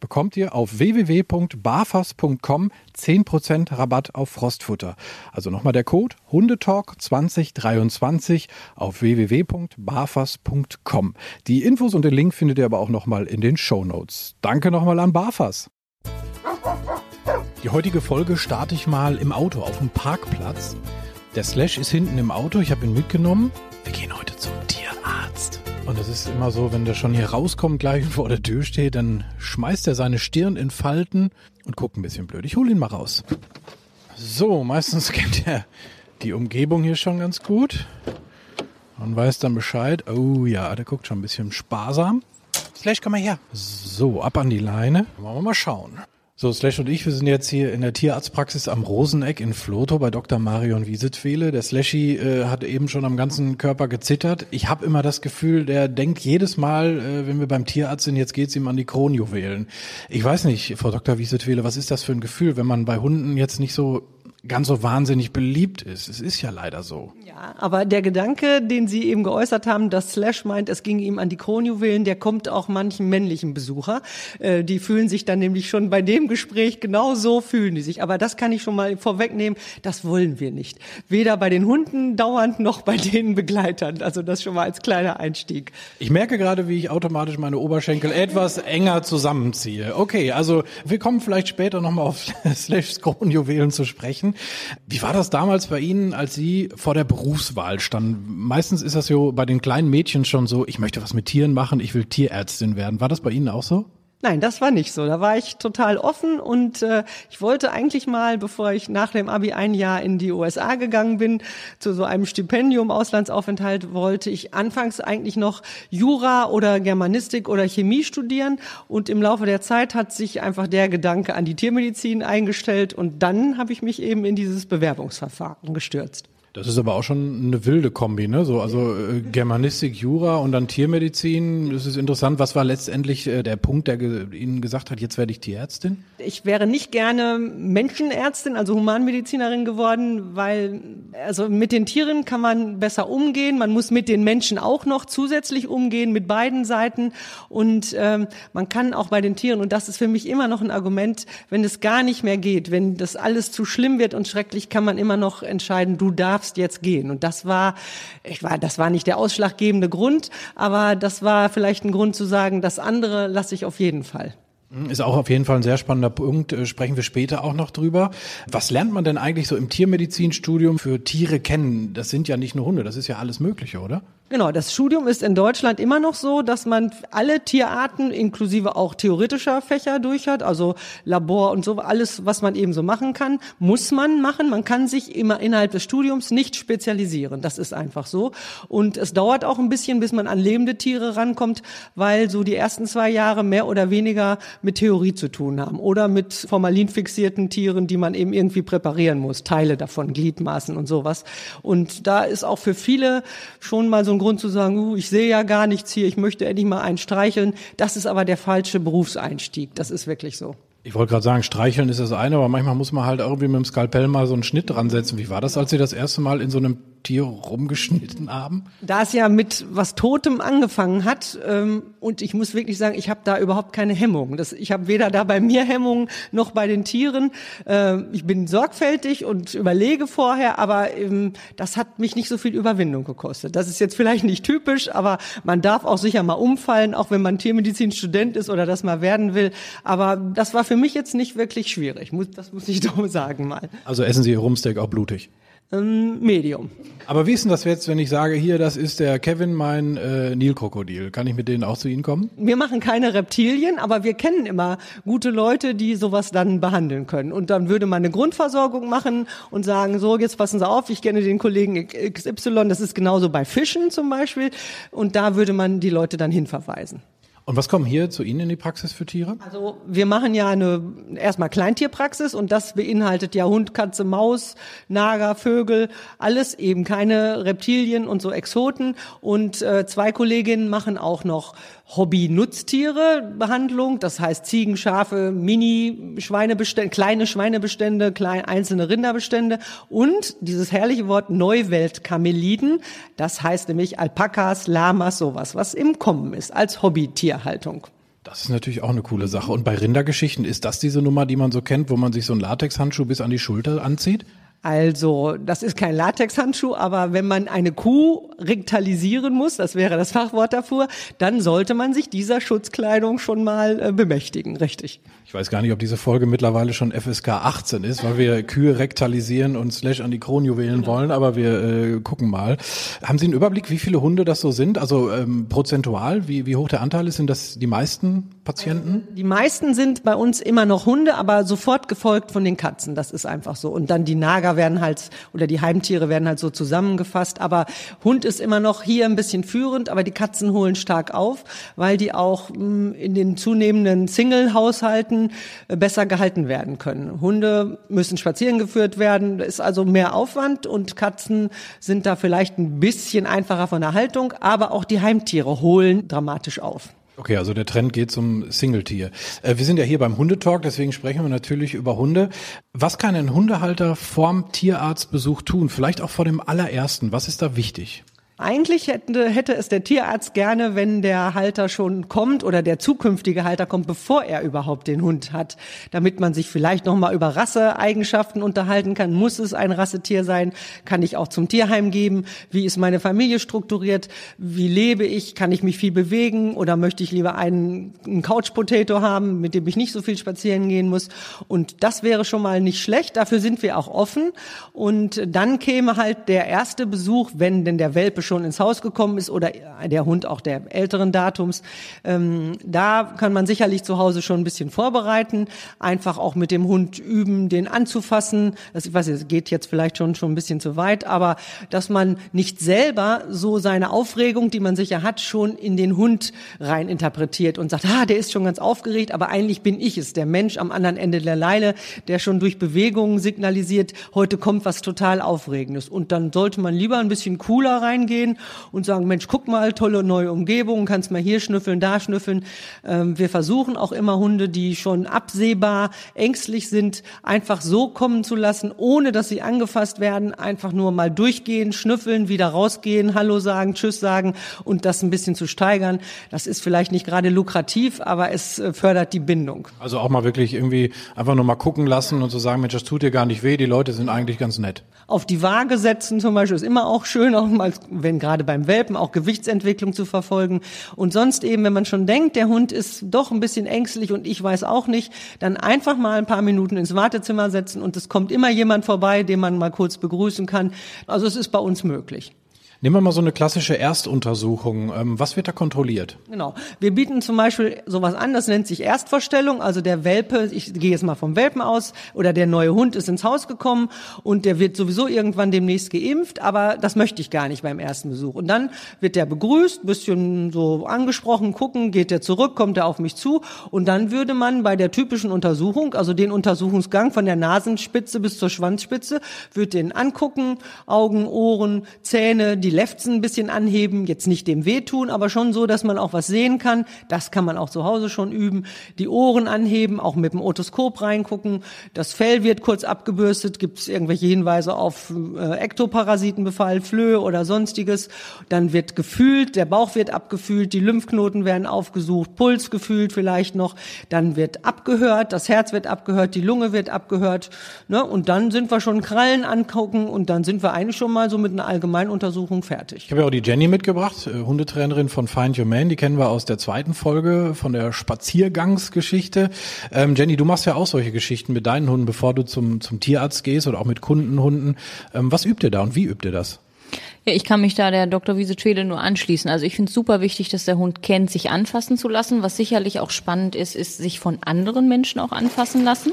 bekommt ihr auf www.barfas.com 10% Rabatt auf Frostfutter. Also nochmal der Code Hundetalk 2023 auf www.barfas.com. Die Infos und den Link findet ihr aber auch nochmal in den Show Notes. Danke nochmal an Barfas. Die heutige Folge starte ich mal im Auto auf dem Parkplatz. Der Slash ist hinten im Auto, ich habe ihn mitgenommen. Wir gehen heute zum Tierarzt. Und das ist immer so, wenn der schon hier rauskommt, gleich vor der Tür steht, dann schmeißt er seine Stirn in Falten und guckt ein bisschen blöd. Ich hole ihn mal raus. So, meistens kennt er die Umgebung hier schon ganz gut und weiß dann Bescheid. Oh ja, der guckt schon ein bisschen sparsam. Slash, komm mal her. So, ab an die Leine. Wollen wir mal schauen. So, Slash und ich, wir sind jetzt hier in der Tierarztpraxis am Roseneck in Floto bei Dr. Marion Wiesetfehle. Der Slashy äh, hat eben schon am ganzen Körper gezittert. Ich habe immer das Gefühl, der denkt jedes Mal, äh, wenn wir beim Tierarzt sind, jetzt geht's ihm an die Kronjuwelen. Ich weiß nicht, Frau Dr. Wiesetfehle, was ist das für ein Gefühl, wenn man bei Hunden jetzt nicht so ganz so wahnsinnig beliebt ist. Es ist ja leider so. Ja, aber der Gedanke, den Sie eben geäußert haben, dass Slash meint, es ging ihm an die Kronjuwelen, der kommt auch manchen männlichen Besucher. Äh, die fühlen sich dann nämlich schon bei dem Gespräch genau so fühlen die sich. Aber das kann ich schon mal vorwegnehmen, das wollen wir nicht. Weder bei den Hunden dauernd noch bei den Begleitern. Also das schon mal als kleiner Einstieg. Ich merke gerade, wie ich automatisch meine Oberschenkel etwas enger zusammenziehe. Okay, also wir kommen vielleicht später nochmal auf Slashs Kronjuwelen zu sprechen. Wie war das damals bei Ihnen, als Sie vor der Berufswahl standen? Meistens ist das so bei den kleinen Mädchen schon so, ich möchte was mit Tieren machen, ich will Tierärztin werden. War das bei Ihnen auch so? Nein, das war nicht so. Da war ich total offen und äh, ich wollte eigentlich mal, bevor ich nach dem Abi ein Jahr in die USA gegangen bin, zu so einem Stipendium, Auslandsaufenthalt, wollte ich anfangs eigentlich noch Jura oder Germanistik oder Chemie studieren und im Laufe der Zeit hat sich einfach der Gedanke an die Tiermedizin eingestellt und dann habe ich mich eben in dieses Bewerbungsverfahren gestürzt. Das ist aber auch schon eine wilde Kombi, ne? So, also äh, Germanistik, Jura und dann Tiermedizin. Das ist interessant. Was war letztendlich äh, der Punkt, der ge Ihnen gesagt hat, jetzt werde ich Tierärztin? Ich wäre nicht gerne Menschenärztin, also Humanmedizinerin geworden, weil also mit den Tieren kann man besser umgehen. Man muss mit den Menschen auch noch zusätzlich umgehen, mit beiden Seiten. Und ähm, man kann auch bei den Tieren, und das ist für mich immer noch ein Argument, wenn es gar nicht mehr geht, wenn das alles zu schlimm wird und schrecklich, kann man immer noch entscheiden, du darfst darfst jetzt gehen. Und das war, ich war, das war nicht der ausschlaggebende Grund, aber das war vielleicht ein Grund zu sagen, das andere lasse ich auf jeden Fall. Ist auch auf jeden Fall ein sehr spannender Punkt, äh, sprechen wir später auch noch drüber. Was lernt man denn eigentlich so im Tiermedizinstudium für Tiere kennen? Das sind ja nicht nur Hunde, das ist ja alles Mögliche, oder? Genau, das Studium ist in Deutschland immer noch so, dass man alle Tierarten inklusive auch theoretischer Fächer durch hat, also Labor und so, alles, was man eben so machen kann, muss man machen. Man kann sich immer innerhalb des Studiums nicht spezialisieren. Das ist einfach so. Und es dauert auch ein bisschen, bis man an lebende Tiere rankommt, weil so die ersten zwei Jahre mehr oder weniger mit Theorie zu tun haben oder mit formalin fixierten Tieren, die man eben irgendwie präparieren muss, Teile davon, Gliedmaßen und sowas. Und da ist auch für viele schon mal so ein Grund zu sagen, uh, ich sehe ja gar nichts hier, ich möchte endlich mal einen streicheln. Das ist aber der falsche Berufseinstieg. Das ist wirklich so. Ich wollte gerade sagen, streicheln ist das eine, aber manchmal muss man halt irgendwie mit dem Skalpell mal so einen Schnitt dran setzen. Wie war das, als Sie das erste Mal in so einem Tier rumgeschnitten haben? Da es ja mit was Totem angefangen hat, ähm, und ich muss wirklich sagen, ich habe da überhaupt keine Hemmung. Das, ich habe weder da bei mir Hemmungen noch bei den Tieren. Äh, ich bin sorgfältig und überlege vorher, aber ähm, das hat mich nicht so viel Überwindung gekostet. Das ist jetzt vielleicht nicht typisch, aber man darf auch sicher mal umfallen, auch wenn man Tiermedizin-Student ist oder das mal werden will. Aber das war für mich jetzt nicht wirklich schwierig. Das muss ich doch sagen mal. Also essen Sie Ihr Rumsteak auch blutig? Ähm, Medium. Aber wie ist denn das jetzt, wenn ich sage, hier, das ist der Kevin, mein äh, Nilkrokodil? Kann ich mit denen auch zu Ihnen kommen? Wir machen keine Reptilien, aber wir kennen immer gute Leute, die sowas dann behandeln können. Und dann würde man eine Grundversorgung machen und sagen, so, jetzt passen Sie auf, ich kenne den Kollegen XY, das ist genauso bei Fischen zum Beispiel. Und da würde man die Leute dann hinverweisen. Und was kommen hier zu Ihnen in die Praxis für Tiere? Also wir machen ja eine erstmal Kleintierpraxis und das beinhaltet ja Hund, Katze, Maus, Nager, Vögel, alles eben keine Reptilien und so Exoten. Und äh, zwei Kolleginnen machen auch noch Hobby-Nutztiere-Behandlung, das heißt Ziegen, Schafe, Mini-Schweinebestände, kleine Schweinebestände, kleine einzelne Rinderbestände und dieses herrliche Wort Neuwelt-Kameliden, das heißt nämlich Alpakas, Lamas, sowas, was im Kommen ist als Hobbytierhaltung. Das ist natürlich auch eine coole Sache. Und bei Rindergeschichten, ist das diese Nummer, die man so kennt, wo man sich so einen Latexhandschuh bis an die Schulter anzieht? Also, das ist kein Latexhandschuh, aber wenn man eine Kuh rektalisieren muss, das wäre das Fachwort dafür, dann sollte man sich dieser Schutzkleidung schon mal äh, bemächtigen, richtig. Ich weiß gar nicht, ob diese Folge mittlerweile schon FSK 18 ist, weil wir Kühe rektalisieren und Slash an die Kronjuwelen genau. wollen, aber wir äh, gucken mal. Haben Sie einen Überblick, wie viele Hunde das so sind? Also ähm, prozentual, wie, wie hoch der Anteil ist? Sind das die meisten Patienten? Die meisten sind bei uns immer noch Hunde, aber sofort gefolgt von den Katzen. Das ist einfach so. Und dann die Nager werden halt, oder die Heimtiere werden halt so zusammengefasst. Aber Hund ist immer noch hier ein bisschen führend, aber die Katzen holen stark auf, weil die auch mh, hm, in den zunehmenden Single-Haushalten äh, besser gehalten werden können. Hunde müssen spazieren geführt werden, ist also mehr Aufwand und Katzen sind da vielleicht ein bisschen einfacher von der Haltung, aber auch die Heimtiere holen dramatisch auf. Okay, also der Trend geht zum Singletier. Äh, wir sind ja hier beim Hundetalk, deswegen sprechen wir natürlich über Hunde. Was kann ein Hundehalter vorm Tierarztbesuch tun? Vielleicht auch vor dem allerersten. Was ist da wichtig? Eigentlich hätte, hätte es der Tierarzt gerne, wenn der Halter schon kommt oder der zukünftige Halter kommt, bevor er überhaupt den Hund hat, damit man sich vielleicht noch mal über Rasseeigenschaften unterhalten kann. Muss es ein Rassetier sein? Kann ich auch zum Tierheim geben? Wie ist meine Familie strukturiert? Wie lebe ich? Kann ich mich viel bewegen oder möchte ich lieber einen, einen Couch Potato haben, mit dem ich nicht so viel spazieren gehen muss? Und das wäre schon mal nicht schlecht. Dafür sind wir auch offen. Und dann käme halt der erste Besuch, wenn denn der Welpe schon ins Haus gekommen ist oder der Hund auch der älteren Datums. Ähm, da kann man sicherlich zu Hause schon ein bisschen vorbereiten, einfach auch mit dem Hund üben, den anzufassen. Das, ich weiß, es geht jetzt vielleicht schon schon ein bisschen zu weit, aber dass man nicht selber so seine Aufregung, die man sicher hat, schon in den Hund rein interpretiert und sagt, ah, der ist schon ganz aufgeregt, aber eigentlich bin ich es, der Mensch am anderen Ende der Leine, der schon durch Bewegungen signalisiert, heute kommt was total Aufregendes. Und dann sollte man lieber ein bisschen cooler reingehen gehen und sagen, Mensch, guck mal, tolle neue Umgebung, kannst mal hier schnüffeln, da schnüffeln. Ähm, wir versuchen auch immer Hunde, die schon absehbar ängstlich sind, einfach so kommen zu lassen, ohne dass sie angefasst werden, einfach nur mal durchgehen, schnüffeln, wieder rausgehen, Hallo sagen, Tschüss sagen und das ein bisschen zu steigern. Das ist vielleicht nicht gerade lukrativ, aber es äh, fördert die Bindung. Also auch mal wirklich irgendwie einfach nur mal gucken lassen und zu so sagen, Mensch, das tut dir gar nicht weh, die Leute sind eigentlich ganz nett. Auf die Waage setzen zum Beispiel ist immer auch schön, auch mal, wenn wenn gerade beim Welpen auch Gewichtsentwicklung zu verfolgen. Und sonst eben, wenn man schon denkt, der Hund ist doch ein bisschen ängstlich und ich weiß auch nicht, dann einfach mal ein paar Minuten ins Wartezimmer setzen und es kommt immer jemand vorbei, den man mal kurz begrüßen kann. Also es ist bei uns möglich. Nehmen wir mal so eine klassische Erstuntersuchung. Ähm, was wird da kontrolliert? Genau. Wir bieten zum Beispiel sowas an, das nennt sich Erstvorstellung. Also der Welpe, ich gehe jetzt mal vom Welpen aus, oder der neue Hund ist ins Haus gekommen und der wird sowieso irgendwann demnächst geimpft, aber das möchte ich gar nicht beim ersten Besuch. Und dann wird der begrüßt, bisschen so angesprochen, gucken, geht der zurück, kommt er auf mich zu und dann würde man bei der typischen Untersuchung, also den Untersuchungsgang von der Nasenspitze bis zur Schwanzspitze, würde den angucken, Augen, Ohren, Zähne, die die Lefzen ein bisschen anheben, jetzt nicht dem wehtun, aber schon so, dass man auch was sehen kann. Das kann man auch zu Hause schon üben. Die Ohren anheben, auch mit dem Otoskop reingucken. Das Fell wird kurz abgebürstet. Gibt es irgendwelche Hinweise auf äh, Ektoparasitenbefall, Flöhe oder sonstiges? Dann wird gefühlt, der Bauch wird abgefühlt, die Lymphknoten werden aufgesucht, Puls gefühlt vielleicht noch. Dann wird abgehört, das Herz wird abgehört, die Lunge wird abgehört. Ne? Und dann sind wir schon Krallen angucken und dann sind wir eigentlich schon mal so mit einer Allgemeinuntersuchung fertig. Ich habe ja auch die Jenny mitgebracht, äh, Hundetrainerin von Find Your Man. Die kennen wir aus der zweiten Folge von der Spaziergangsgeschichte. Ähm, Jenny, du machst ja auch solche Geschichten mit deinen Hunden, bevor du zum, zum Tierarzt gehst oder auch mit Kundenhunden. Ähm, was übt ihr da und wie übt ihr das? Ich kann mich da der Dr. Wiese Twede nur anschließen. Also ich finde es super wichtig, dass der Hund kennt, sich anfassen zu lassen. Was sicherlich auch spannend ist, ist sich von anderen Menschen auch anfassen lassen.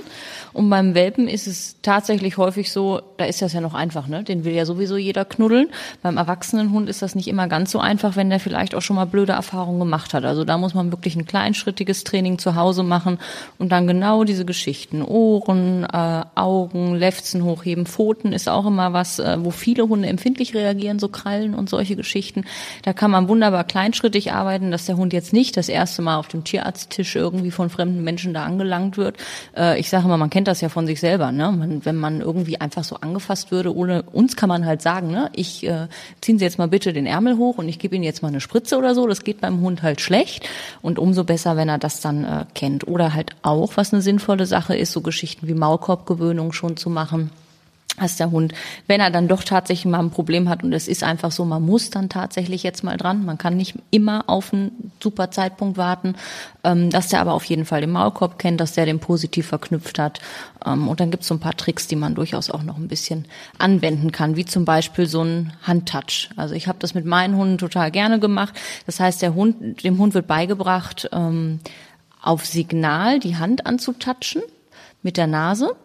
Und beim Welpen ist es tatsächlich häufig so, da ist das ja noch einfach, ne? Den will ja sowieso jeder knuddeln. Beim erwachsenen Hund ist das nicht immer ganz so einfach, wenn der vielleicht auch schon mal blöde Erfahrungen gemacht hat. Also da muss man wirklich ein kleinschrittiges Training zu Hause machen und dann genau diese Geschichten. Ohren, äh, Augen, Lefzen hochheben, Pfoten ist auch immer was, äh, wo viele Hunde empfindlich reagieren so Krallen und solche Geschichten. Da kann man wunderbar kleinschrittig arbeiten, dass der Hund jetzt nicht das erste Mal auf dem Tierarzttisch irgendwie von fremden Menschen da angelangt wird. Äh, ich sage immer, man kennt das ja von sich selber. Ne? Man, wenn man irgendwie einfach so angefasst würde, ohne uns kann man halt sagen, ne? ich äh, ziehen Sie jetzt mal bitte den Ärmel hoch und ich gebe Ihnen jetzt mal eine Spritze oder so. Das geht beim Hund halt schlecht und umso besser, wenn er das dann äh, kennt. Oder halt auch, was eine sinnvolle Sache ist, so Geschichten wie Maulkorbgewöhnung schon zu machen dass der Hund, wenn er dann doch tatsächlich mal ein Problem hat und es ist einfach so, man muss dann tatsächlich jetzt mal dran, man kann nicht immer auf einen super Zeitpunkt warten, ähm, dass der aber auf jeden Fall den Maulkorb kennt, dass der den positiv verknüpft hat ähm, und dann gibt es so ein paar Tricks, die man durchaus auch noch ein bisschen anwenden kann, wie zum Beispiel so ein Handtouch. Also ich habe das mit meinen Hunden total gerne gemacht. Das heißt, der Hund, dem Hund wird beigebracht, ähm, auf Signal die Hand anzutatschen mit der Nase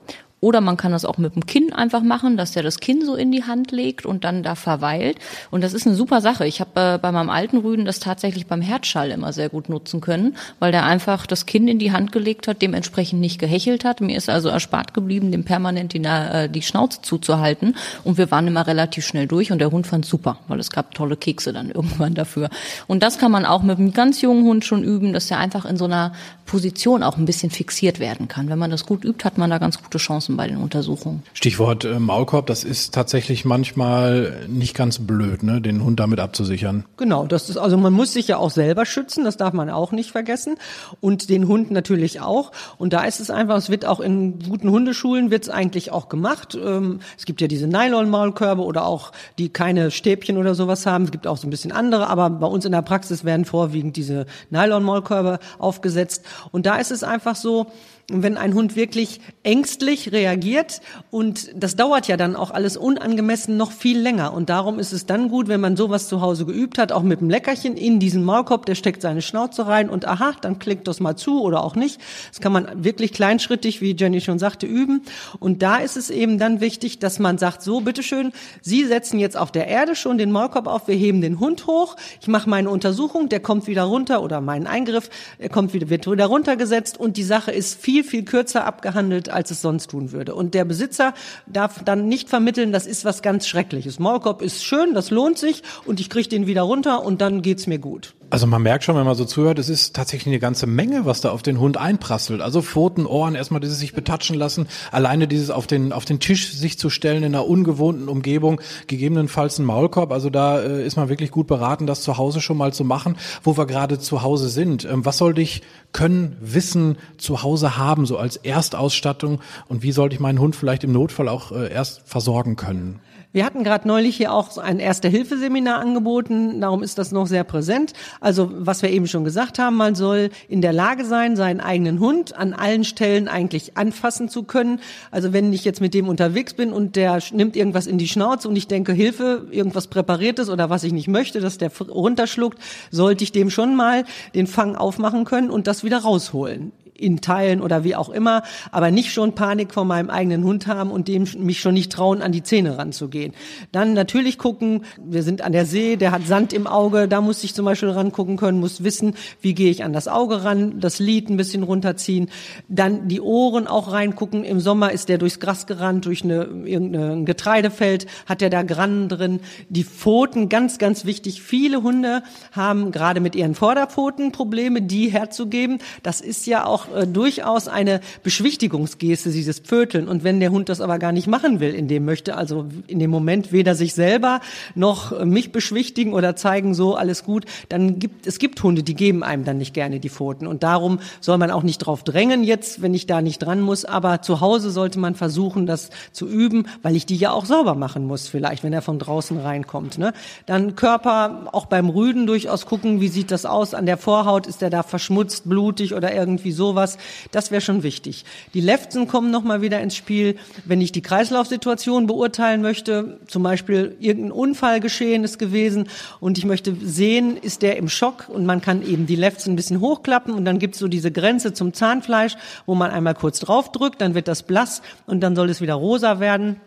oder man kann das auch mit dem Kinn einfach machen, dass der das Kinn so in die Hand legt und dann da verweilt. Und das ist eine super Sache. Ich habe äh, bei meinem alten Rüden das tatsächlich beim Herzschall immer sehr gut nutzen können, weil der einfach das Kinn in die Hand gelegt hat, dementsprechend nicht gehechelt hat. Mir ist also erspart geblieben, dem permanent die, äh, die Schnauze zuzuhalten. Und wir waren immer relativ schnell durch und der Hund fand super, weil es gab tolle Kekse dann irgendwann dafür. Und das kann man auch mit einem ganz jungen Hund schon üben, dass er einfach in so einer Position auch ein bisschen fixiert werden kann. Wenn man das gut übt, hat man da ganz gute Chancen lassen bei den Untersuchungen. Stichwort äh, Maulkorb, das ist tatsächlich manchmal nicht ganz blöd, ne, den Hund damit abzusichern. Genau, das ist also man muss sich ja auch selber schützen, das darf man auch nicht vergessen und den Hund natürlich auch. Und da ist es einfach, es wird auch in guten Hundeschulen wird es eigentlich auch gemacht. Ähm, es gibt ja diese Nylon-Maulkörbe oder auch die keine Stäbchen oder sowas haben. Es gibt auch so ein bisschen andere, aber bei uns in der Praxis werden vorwiegend diese Nylon-Maulkörbe aufgesetzt. Und da ist es einfach so, wenn ein Hund wirklich ängstlich reagiert und das dauert ja dann auch alles unangemessen noch viel länger. Und darum ist es dann gut, wenn man sowas zu Hause geübt hat, auch mit dem Leckerchen in diesen Maulkorb, der steckt seine Schnauze rein und aha, dann klickt das mal zu oder auch nicht. Das kann man wirklich kleinschrittig, wie Jenny schon sagte, üben. Und da ist es eben dann wichtig, dass man sagt, so bitteschön, Sie setzen jetzt auf der Erde schon den Maulkorb auf, wir heben den Hund hoch, ich mache meine Untersuchung, der kommt wieder runter oder meinen Eingriff, er kommt wieder, wird wieder runtergesetzt. Und die Sache ist viel viel, viel kürzer abgehandelt, als es sonst tun würde. Und der Besitzer darf dann nicht vermitteln, das ist was ganz Schreckliches. Maulkorb ist schön, das lohnt sich und ich kriege den wieder runter und dann geht's mir gut. Also man merkt schon, wenn man so zuhört, es ist tatsächlich eine ganze Menge, was da auf den Hund einprasselt. Also Pfoten, Ohren, erstmal dieses sich betatschen lassen, alleine dieses auf den, auf den Tisch sich zu stellen in einer ungewohnten Umgebung, gegebenenfalls ein Maulkorb. Also da äh, ist man wirklich gut beraten, das zu Hause schon mal zu machen, wo wir gerade zu Hause sind. Ähm, was sollte ich können, wissen, zu Hause haben, so als Erstausstattung? Und wie sollte ich meinen Hund vielleicht im Notfall auch äh, erst versorgen können? Wir hatten gerade neulich hier auch ein Erste-Hilfe-Seminar angeboten, darum ist das noch sehr präsent. Also was wir eben schon gesagt haben, man soll in der Lage sein, seinen eigenen Hund an allen Stellen eigentlich anfassen zu können. Also wenn ich jetzt mit dem unterwegs bin und der nimmt irgendwas in die Schnauze und ich denke, Hilfe, irgendwas Präpariertes oder was ich nicht möchte, dass der runterschluckt, sollte ich dem schon mal den Fang aufmachen können und das wieder rausholen in Teilen oder wie auch immer, aber nicht schon Panik vor meinem eigenen Hund haben und dem mich schon nicht trauen, an die Zähne ranzugehen. Dann natürlich gucken, wir sind an der See, der hat Sand im Auge, da muss ich zum Beispiel rangucken können, muss wissen, wie gehe ich an das Auge ran, das Lid ein bisschen runterziehen, dann die Ohren auch reingucken. Im Sommer ist der durchs Gras gerannt, durch eine, irgendein Getreidefeld, hat der da Grannen drin. Die Pfoten, ganz, ganz wichtig. Viele Hunde haben gerade mit ihren Vorderpfoten Probleme, die herzugeben. Das ist ja auch äh, durchaus eine Beschwichtigungsgeste, dieses Pföteln. Und wenn der Hund das aber gar nicht machen will, in dem möchte, also in dem Moment weder sich selber noch mich beschwichtigen oder zeigen, so alles gut, dann gibt es gibt Hunde, die geben einem dann nicht gerne die Pfoten. Und darum soll man auch nicht drauf drängen jetzt, wenn ich da nicht dran muss. Aber zu Hause sollte man versuchen, das zu üben, weil ich die ja auch sauber machen muss, vielleicht, wenn er von draußen reinkommt. Ne? Dann Körper auch beim Rüden durchaus gucken, wie sieht das aus an der Vorhaut, ist der da verschmutzt, blutig oder irgendwie sowas. Das wäre schon wichtig. Die Lefzen kommen nochmal wieder ins Spiel, wenn ich die Kreislaufsituation beurteilen möchte, zum Beispiel irgendein Unfall geschehen ist gewesen und ich möchte sehen, ist der im Schock und man kann eben die Lefzen ein bisschen hochklappen und dann gibt's so diese Grenze zum Zahnfleisch, wo man einmal kurz draufdrückt, dann wird das blass und dann soll es wieder rosa werden.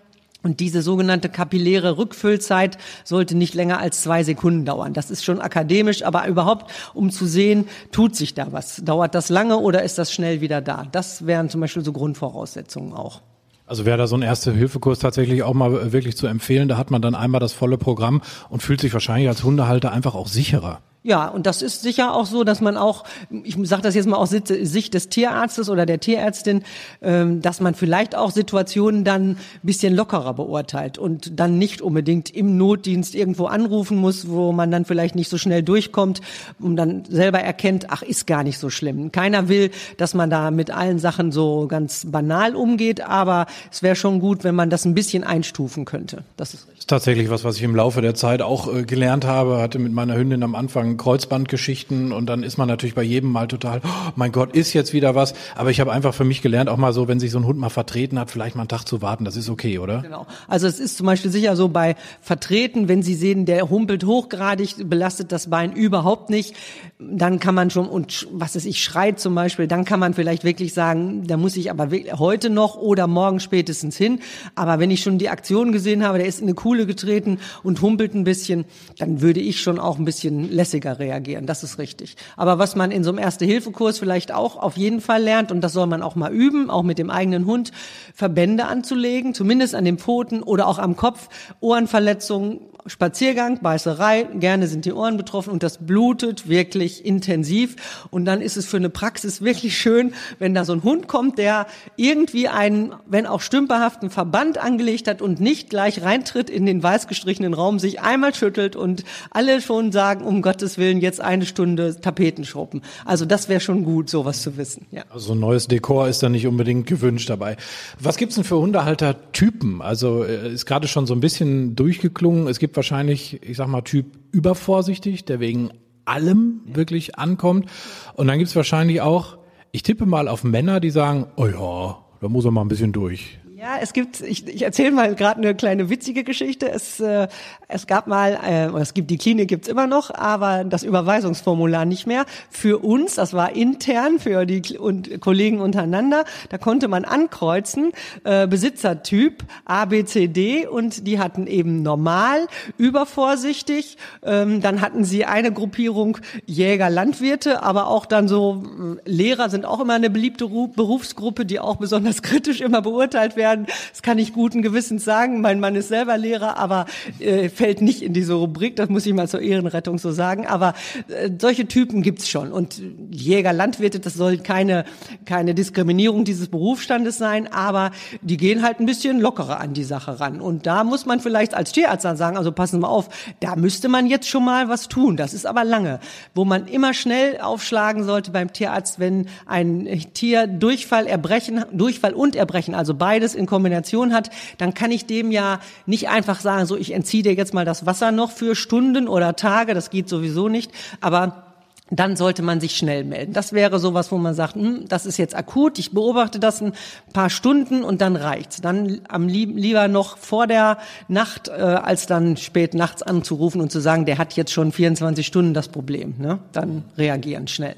Und diese sogenannte kapilläre Rückfüllzeit sollte nicht länger als zwei Sekunden dauern. Das ist schon akademisch, aber überhaupt, um zu sehen, tut sich da was. Dauert das lange oder ist das schnell wieder da? Das wären zum Beispiel so Grundvoraussetzungen auch. Also wäre da so ein Erste-Hilfe-Kurs tatsächlich auch mal wirklich zu empfehlen. Da hat man dann einmal das volle Programm und fühlt sich wahrscheinlich als Hundehalter einfach auch sicherer. Ja, und das ist sicher auch so, dass man auch, ich sage das jetzt mal aus Sicht des Tierarztes oder der Tierärztin, ähm, dass man vielleicht auch Situationen dann ein bisschen lockerer beurteilt und dann nicht unbedingt im Notdienst irgendwo anrufen muss, wo man dann vielleicht nicht so schnell durchkommt und dann selber erkennt, ach, ist gar nicht so schlimm. Keiner will, dass man da mit allen Sachen so ganz banal umgeht, aber es wäre schon gut, wenn man das ein bisschen einstufen könnte. Das ist, richtig. das ist tatsächlich was, was ich im Laufe der Zeit auch äh, gelernt habe, hatte mit meiner Hündin am Anfang Kreuzbandgeschichten und dann ist man natürlich bei jedem Mal total, oh mein Gott, ist jetzt wieder was. Aber ich habe einfach für mich gelernt, auch mal so, wenn sich so ein Hund mal vertreten hat, vielleicht mal einen Tag zu warten, das ist okay, oder? Genau. Also es ist zum Beispiel sicher so bei Vertreten, wenn Sie sehen, der humpelt hochgradig, belastet das Bein überhaupt nicht, dann kann man schon, und was ist ich, schreit zum Beispiel, dann kann man vielleicht wirklich sagen, da muss ich aber heute noch oder morgen spätestens hin. Aber wenn ich schon die Aktion gesehen habe, der ist in eine Kuhle getreten und humpelt ein bisschen, dann würde ich schon auch ein bisschen lässiger häufiger reagieren, das ist richtig. Aber was man in so einem Erste-Hilfe-Kurs vielleicht auch auf jeden Fall lernt, und das soll man auch mal üben, auch mit dem eigenen Hund, Verbände anzulegen, zumindest an den Pfoten oder auch am Kopf, Ohrenverletzungen, Spaziergang, Beißerei, gerne sind die Ohren betroffen und das blutet wirklich intensiv. Und dann ist es für eine Praxis wirklich schön, wenn da so ein Hund kommt, der irgendwie einen, wenn auch stümperhaften Verband angelegt hat und nicht gleich reintritt in den weiß gestrichenen Raum, sich einmal schüttelt und alle schon sagen, um Gottes Willen, jetzt eine Stunde Tapeten schrubben. Also das wäre schon gut, sowas zu wissen. Ja. Also ein neues Dekor ist da nicht unbedingt gewünscht dabei. Was gibt's denn für Hundehaltertypen? Also äh, ist gerade schon so ein bisschen durchgeklungen. Es gibt wahrscheinlich, ich sag mal, Typ übervorsichtig, der wegen allem wirklich ankommt. Und dann gibt's wahrscheinlich auch, ich tippe mal auf Männer, die sagen, oh ja, da muss er mal ein bisschen durch. Ja, es gibt, ich, ich erzähle mal gerade eine kleine witzige Geschichte. Es, äh, es gab mal, äh, es gibt die Klinik gibt's immer noch, aber das Überweisungsformular nicht mehr. Für uns, das war intern für die und Kollegen untereinander, da konnte man ankreuzen, äh, Besitzertyp A, B, C, D und die hatten eben normal, übervorsichtig. Ähm, dann hatten sie eine Gruppierung Jäger, Landwirte, aber auch dann so äh, Lehrer sind auch immer eine beliebte Berufsgruppe, die auch besonders kritisch immer beurteilt werden. Das kann ich guten Gewissens sagen. Mein Mann ist selber Lehrer, aber äh, fällt nicht in diese Rubrik. Das muss ich mal zur Ehrenrettung so sagen. Aber äh, solche Typen gibt's schon. Und Jäger, Landwirte, das soll keine, keine Diskriminierung dieses Berufsstandes sein, aber die gehen halt ein bisschen lockerer an die Sache ran. Und da muss man vielleicht als Tierarzt dann sagen, also passen mal auf, da müsste man jetzt schon mal was tun. Das ist aber lange. Wo man immer schnell aufschlagen sollte beim Tierarzt, wenn ein Tier Durchfall, Erbrechen, Durchfall und Erbrechen, also beides in in Kombination hat, dann kann ich dem ja nicht einfach sagen, so ich entziehe dir jetzt mal das Wasser noch für Stunden oder Tage, das geht sowieso nicht, aber dann sollte man sich schnell melden. Das wäre sowas, wo man sagt, hm, das ist jetzt akut, ich beobachte das ein paar Stunden und dann reicht's. Dann am lieb, lieber noch vor der Nacht, äh, als dann spät nachts anzurufen und zu sagen, der hat jetzt schon 24 Stunden das Problem. Ne? Dann reagieren schnell.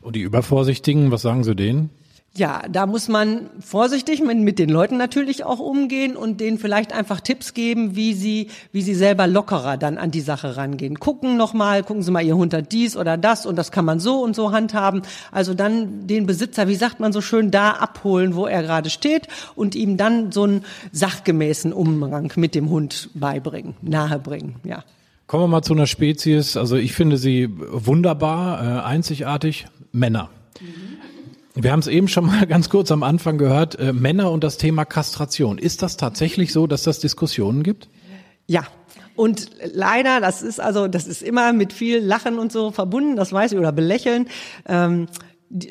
Und die Übervorsichtigen, was sagen Sie denen? Ja, da muss man vorsichtig mit, mit den Leuten natürlich auch umgehen und denen vielleicht einfach Tipps geben, wie sie, wie sie selber lockerer dann an die Sache rangehen. Gucken nochmal, gucken Sie mal, Ihr Hund hat dies oder das und das kann man so und so handhaben. Also dann den Besitzer, wie sagt man so schön, da abholen, wo er gerade steht und ihm dann so einen sachgemäßen Umgang mit dem Hund beibringen, nahebringen, ja. Kommen wir mal zu einer Spezies, also ich finde sie wunderbar, äh, einzigartig, Männer. Mhm. Wir haben es eben schon mal ganz kurz am Anfang gehört, äh, Männer und das Thema Kastration. Ist das tatsächlich so, dass das Diskussionen gibt? Ja, und leider, das ist also, das ist immer mit viel Lachen und so verbunden, das weiß ich, oder belächeln. Ähm,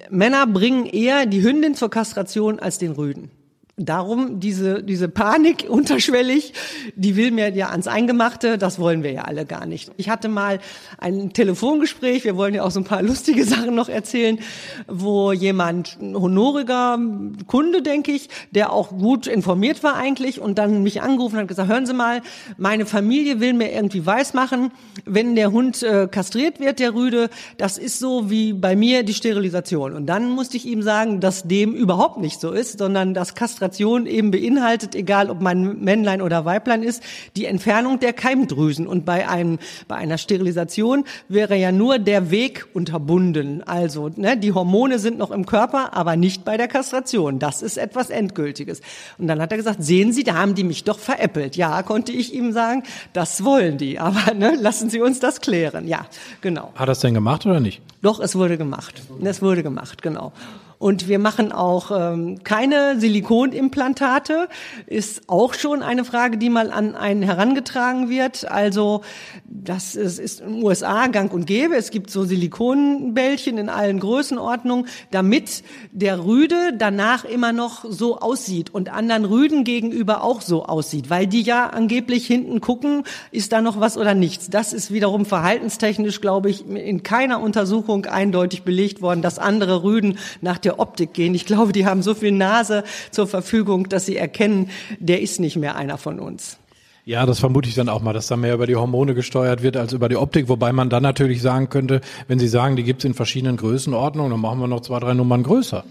Männer bringen eher die Hündin zur Kastration als den Rüden. Darum diese, diese Panik unterschwellig, die will mir ja ans Eingemachte, das wollen wir ja alle gar nicht. Ich hatte mal ein Telefongespräch, wir wollen ja auch so ein paar lustige Sachen noch erzählen, wo jemand, ein honoriger Kunde, denke ich, der auch gut informiert war eigentlich und dann mich angerufen hat gesagt, hören Sie mal, meine Familie will mir irgendwie weismachen, wenn der Hund äh, kastriert wird, der Rüde, das ist so wie bei mir die Sterilisation. Und dann musste ich ihm sagen, dass dem überhaupt nicht so ist, sondern das Kastration Kastration eben beinhaltet, egal ob man Männlein oder Weiblein ist, die Entfernung der Keimdrüsen. Und bei einem, bei einer Sterilisation wäre ja nur der Weg unterbunden. Also, ne, die Hormone sind noch im Körper, aber nicht bei der Kastration. Das ist etwas Endgültiges. Und dann hat er gesagt, sehen Sie, da haben die mich doch veräppelt. Ja, konnte ich ihm sagen, das wollen die. Aber ne, lassen Sie uns das klären. Ja, genau. Hat er es denn gemacht oder nicht? Doch, es wurde gemacht. Es wurde gemacht, genau. Und wir machen auch ähm, keine Silikonimplantate. Ist auch schon eine Frage, die mal an einen herangetragen wird. Also das ist, ist in den USA gang und gäbe. Es gibt so Silikonbällchen in allen Größenordnungen, damit der Rüde danach immer noch so aussieht und anderen Rüden gegenüber auch so aussieht, weil die ja angeblich hinten gucken, ist da noch was oder nichts. Das ist wiederum verhaltenstechnisch, glaube ich, in keiner Untersuchung eindeutig belegt worden, dass andere Rüden nach der Optik gehen. Ich glaube, die haben so viel Nase zur Verfügung, dass sie erkennen, der ist nicht mehr einer von uns. Ja, das vermute ich dann auch mal, dass da mehr über die Hormone gesteuert wird als über die Optik, wobei man dann natürlich sagen könnte, wenn Sie sagen, die gibt es in verschiedenen Größenordnungen, dann machen wir noch zwei, drei Nummern größer.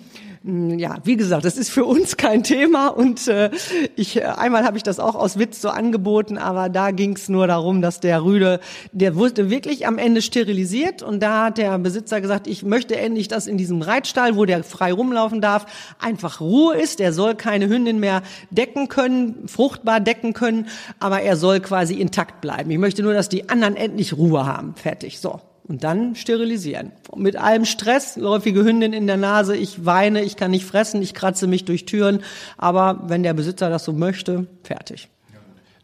Hm, ja, wie gesagt, das ist für uns kein Thema und äh, ich einmal habe ich das auch aus Witz so angeboten, aber da ging es nur darum, dass der Rüde, der wurde wirklich am Ende sterilisiert und da hat der Besitzer gesagt, ich möchte endlich, dass in diesem Reitstall, wo der frei rumlaufen darf, einfach Ruhe ist. Der soll keine Hündin mehr decken können, fruchtbar decken können, aber er soll quasi intakt bleiben. Ich möchte nur, dass die anderen endlich Ruhe haben. Fertig. So und dann sterilisieren. Mit allem Stress, läufige Hündin in der Nase, ich weine, ich kann nicht fressen, ich kratze mich durch Türen, aber wenn der Besitzer das so möchte, fertig.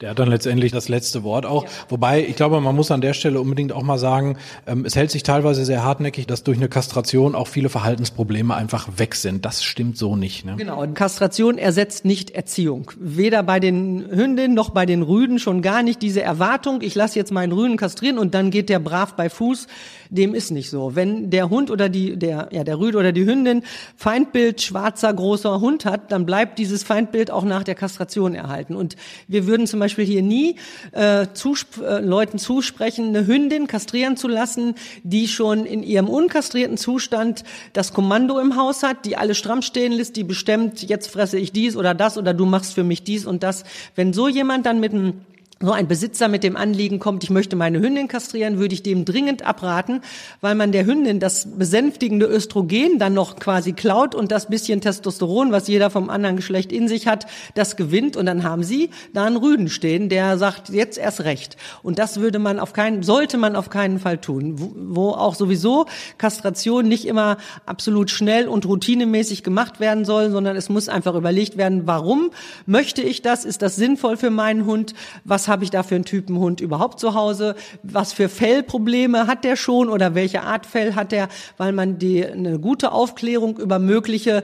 Der hat dann letztendlich das letzte Wort auch. Ja. Wobei, ich glaube, man muss an der Stelle unbedingt auch mal sagen, ähm, es hält sich teilweise sehr hartnäckig, dass durch eine Kastration auch viele Verhaltensprobleme einfach weg sind. Das stimmt so nicht. Ne? Genau, Kastration ersetzt nicht Erziehung. Weder bei den Hündinnen noch bei den Rüden schon gar nicht diese Erwartung, ich lasse jetzt meinen Rüden kastrieren und dann geht der brav bei Fuß dem ist nicht so. Wenn der Hund oder die, der, ja, der Rüde oder die Hündin Feindbild schwarzer, großer Hund hat, dann bleibt dieses Feindbild auch nach der Kastration erhalten. Und wir würden zum Beispiel hier nie äh, zusp äh, Leuten zusprechen, eine Hündin kastrieren zu lassen, die schon in ihrem unkastrierten Zustand das Kommando im Haus hat, die alle stramm stehen lässt, die bestimmt, jetzt fresse ich dies oder das oder du machst für mich dies und das. Wenn so jemand dann mit einem so ein Besitzer mit dem Anliegen kommt, ich möchte meine Hündin kastrieren, würde ich dem dringend abraten, weil man der Hündin das besänftigende Östrogen dann noch quasi klaut und das bisschen Testosteron, was jeder vom anderen Geschlecht in sich hat, das gewinnt und dann haben sie da einen Rüden stehen, der sagt, jetzt erst recht. Und das würde man auf keinen, sollte man auf keinen Fall tun, wo, auch sowieso Kastration nicht immer absolut schnell und routinemäßig gemacht werden soll, sondern es muss einfach überlegt werden, warum möchte ich das? Ist das sinnvoll für meinen Hund? Was habe ich da für einen Typen Hund überhaupt zu Hause? Was für Fellprobleme hat der schon oder welche Art Fell hat er? Weil man die eine gute Aufklärung über mögliche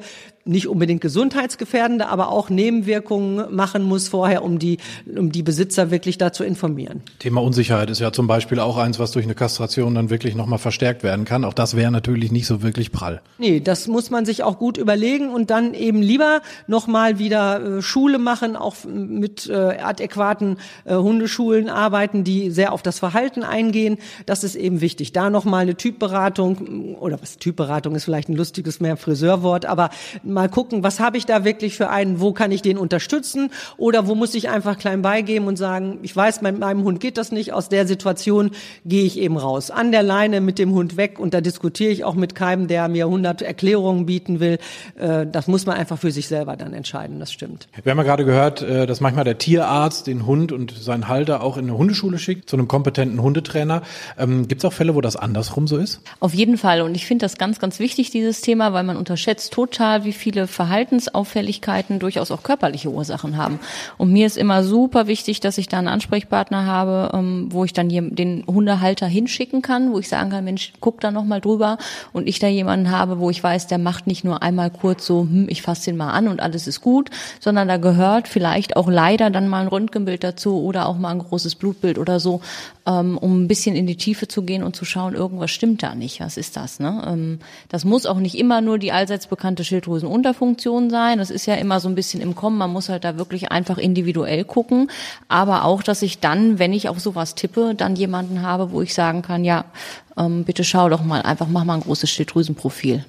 nicht unbedingt gesundheitsgefährdende, aber auch Nebenwirkungen machen muss vorher, um die, um die Besitzer wirklich da zu informieren. Thema Unsicherheit ist ja zum Beispiel auch eins, was durch eine Kastration dann wirklich nochmal verstärkt werden kann. Auch das wäre natürlich nicht so wirklich prall. Nee, das muss man sich auch gut überlegen und dann eben lieber nochmal wieder äh, Schule machen, auch mit äh, adäquaten äh, Hundeschulen arbeiten, die sehr auf das Verhalten eingehen. Das ist eben wichtig. Da nochmal eine Typberatung oder was Typberatung ist vielleicht ein lustiges mehr Friseurwort, aber mal gucken, was habe ich da wirklich für einen, wo kann ich den unterstützen oder wo muss ich einfach klein beigeben und sagen, ich weiß, mit meinem Hund geht das nicht, aus der Situation gehe ich eben raus. An der Leine mit dem Hund weg und da diskutiere ich auch mit keinem, der mir 100 Erklärungen bieten will. Äh, das muss man einfach für sich selber dann entscheiden, das stimmt. Wir haben ja gerade gehört, äh, dass manchmal der Tierarzt den Hund und seinen Halter auch in eine Hundeschule schickt, zu einem kompetenten Hundetrainer. Ähm, Gibt es auch Fälle, wo das andersrum so ist? Auf jeden Fall. Und ich finde das ganz, ganz wichtig, dieses Thema, weil man unterschätzt total, wie viele Verhaltensauffälligkeiten durchaus auch körperliche Ursachen haben. Und mir ist immer super wichtig, dass ich da einen Ansprechpartner habe, ähm, wo ich dann den Hundehalter hinschicken kann, wo ich sagen kann, Mensch, guck da nochmal drüber. Und ich da jemanden habe, wo ich weiß, der macht nicht nur einmal kurz so, hm, ich fasse den mal an und alles ist gut, sondern da gehört vielleicht auch leider dann mal ein Röntgenbild dazu oder auch mal ein großes Blutbild oder so, ähm, um ein bisschen in die Tiefe zu gehen und zu schauen, irgendwas stimmt da nicht. Was ist das? Ne? Ähm, das muss auch nicht immer nur die allseits bekannte Schilddrüsenunterfunktion sein. Das ist ja immer so ein bisschen im Kommen. Man muss halt da wirklich einfach individuell gucken. Aber auch, dass ich dann, wenn ich auf sowas tippe, dann jemanden habe, wo ich sagen kann, ja, ähm, bitte schau doch mal, einfach mach mal ein großes Schilddrüsenprofil.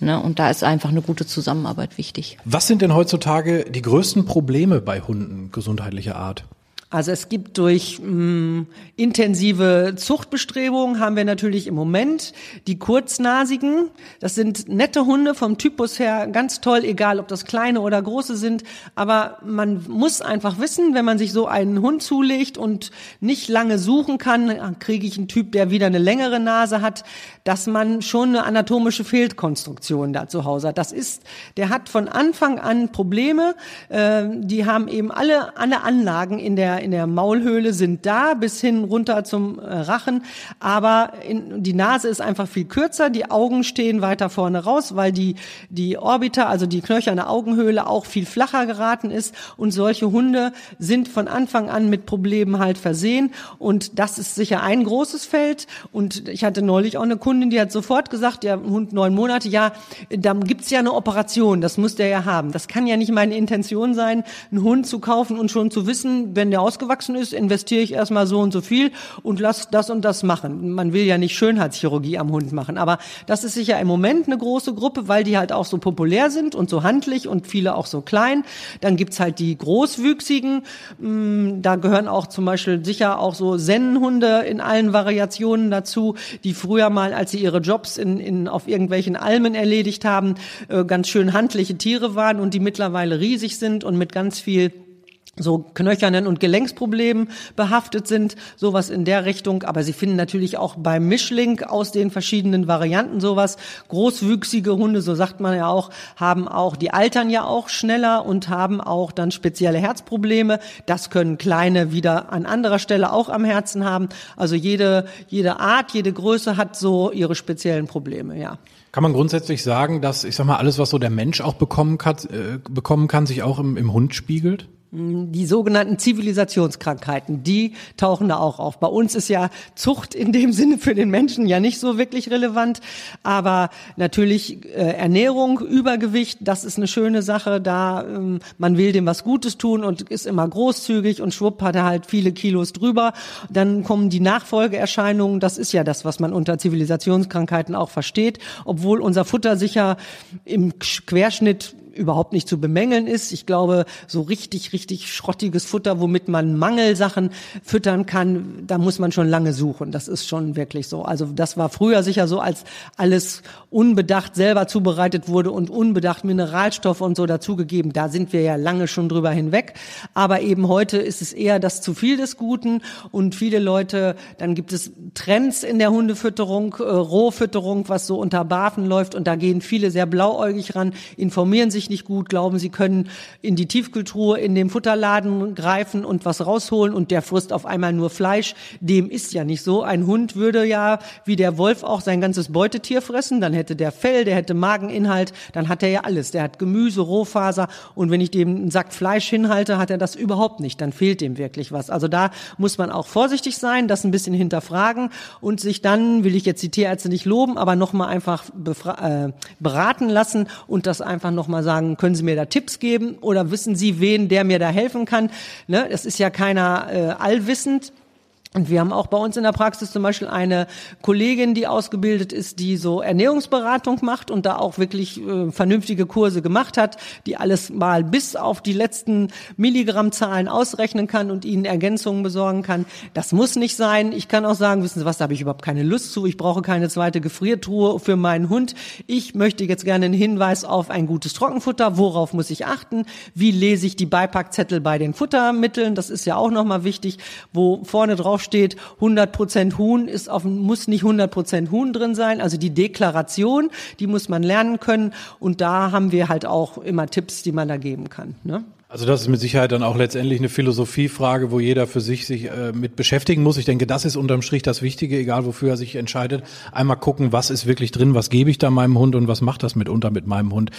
Ne? Und da ist einfach eine gute Zusammenarbeit wichtig. Was sind denn heutzutage die größten Probleme bei Hunden gesundheitlicher Art? Also es gibt durch mh, mm, intensive Zuchtbestrebungen haben wir natürlich im Moment die kurznasigen. Das sind nette Hunde vom Typus her, ganz toll, egal ob das kleine oder große sind. Aber man muss einfach wissen, wenn man sich so einen Hund zulegt und nicht lange suchen kann, kriege ich einen Typ, der wieder eine längere Nase hat, dass man schon eine anatomische Fehlkonstruktion da zu Hause hat. Das ist, der hat von Anfang an Probleme. Äh, die haben eben alle alle Anlagen in der in der Maulhöhle sind da bis hin runter zum äh, Rachen, aber in, die Nase ist einfach viel kürzer, die Augen stehen weiter vorne raus, weil die die Orbita, also die knöcherne Augenhöhle auch viel flacher geraten ist. Und solche Hunde sind von Anfang an mit Problemen halt versehen. Und das ist sicher ein großes Feld. Und ich hatte neulich auch eine Kundin, die hat sofort gesagt, der Hund neun Monate, ja, da gibt's ja eine Operation, das muss der ja haben. Das kann ja nicht meine Intention sein, einen Hund zu kaufen und schon zu wissen, wenn der aus ausgewachsen ist, investiere ich erstmal so und so viel und lass das und das machen. Man will ja nicht Schönheitschirurgie am Hund machen, aber das ist sicher im Moment eine große Gruppe, weil die halt auch so populär sind und so handlich und viele auch so klein. Dann gibt's halt die großwüchsigen, mm, da gehören auch zum Beispiel sicher auch so Sennenhunde in allen Variationen dazu, die früher mal, als sie ihre Jobs in, in, auf irgendwelchen Almen erledigt haben, äh, ganz schön handliche Tiere waren und die mittlerweile riesig sind und mit ganz viel so knöchernen und Gelenksproblemen behaftet sind, sowas in der Richtung. Aber Sie finden natürlich auch beim Mischling aus den verschiedenen Varianten sowas. Großwüchsige Hunde, so sagt man ja auch, haben auch, die altern ja auch schneller und haben auch dann spezielle Herzprobleme. Das können kleine wieder an anderer Stelle auch am Herzen haben. Also jede, jede Art, jede Größe hat so ihre speziellen Probleme, ja. Kann man grundsätzlich sagen, dass, ich sag mal, alles, was so der Mensch auch bekommen kann, äh, bekommen kann sich auch im, im Hund spiegelt? Die sogenannten Zivilisationskrankheiten, die tauchen da auch auf. Bei uns ist ja Zucht in dem Sinne für den Menschen ja nicht so wirklich relevant, aber natürlich äh, Ernährung, Übergewicht, das ist eine schöne Sache. Da ähm, man will dem was Gutes tun und ist immer großzügig und schwupp hat er halt viele Kilos drüber. Dann kommen die Nachfolgeerscheinungen. Das ist ja das, was man unter Zivilisationskrankheiten auch versteht, obwohl unser Futter sicher im Querschnitt überhaupt nicht zu bemängeln ist. Ich glaube, so richtig, richtig schrottiges Futter, womit man Mangelsachen füttern kann, da muss man schon lange suchen. Das ist schon wirklich so. Also das war früher sicher so, als alles unbedacht selber zubereitet wurde und unbedacht Mineralstoffe und so dazugegeben. Da sind wir ja lange schon drüber hinweg. Aber eben heute ist es eher das zu viel des Guten und viele Leute, dann gibt es Trends in der Hundefütterung, äh, Rohfütterung, was so unter Bafen läuft und da gehen viele sehr blauäugig ran, informieren sich sich nicht gut, glauben, sie können in die Tiefkühltruhe in dem Futterladen greifen und was rausholen und der frisst auf einmal nur Fleisch. Dem ist ja nicht so. Ein Hund würde ja, wie der Wolf auch, sein ganzes Beutetier fressen. Dann hätte der Fell, der hätte Mageninhalt, dann hat er ja alles. Der hat Gemüse, Rohfaser und wenn ich dem einen Sack Fleisch hinhalte, hat er das überhaupt nicht. Dann fehlt dem wirklich was. Also da muss man auch vorsichtig sein, das ein bisschen hinterfragen und sich dann, will ich jetzt die Tierärzte nicht loben, aber nochmal einfach äh, beraten lassen und das einfach nochmal sagen, sagen, können Sie mir da Tipps geben oder wissen Sie, wen der mir da helfen kann? Ne? Das ist ja keiner äh, allwissend. Und wir haben auch bei uns in der Praxis zum Beispiel eine Kollegin, die ausgebildet ist, die so Ernährungsberatung macht und da auch wirklich äh, vernünftige Kurse gemacht hat, die alles mal bis auf die letzten Milligrammzahlen ausrechnen kann und ihnen Ergänzungen besorgen kann. Das muss nicht sein. Ich kann auch sagen, wissen Sie was, da habe ich überhaupt keine Lust zu. Ich brauche keine zweite Gefriertruhe für meinen Hund. Ich möchte jetzt gerne einen Hinweis auf ein gutes Trockenfutter. Worauf muss ich achten? Wie lese ich die Beipackzettel bei den Futtermitteln? Das ist ja auch nochmal wichtig, wo vorne drauf steht, 100% Huhn ist auf, muss nicht 100% Huhn drin sein. Also die Deklaration, die muss man lernen können. Und da haben wir halt auch immer Tipps, die man da geben kann. Ne? Also das ist mit Sicherheit dann auch letztendlich eine Philosophiefrage, wo jeder für sich sich äh, mit beschäftigen muss. Ich denke, das ist unterm Strich das Wichtige, egal wofür er sich entscheidet. Einmal gucken, was ist wirklich drin, was gebe ich da meinem Hund und was macht das mitunter mit meinem Hund.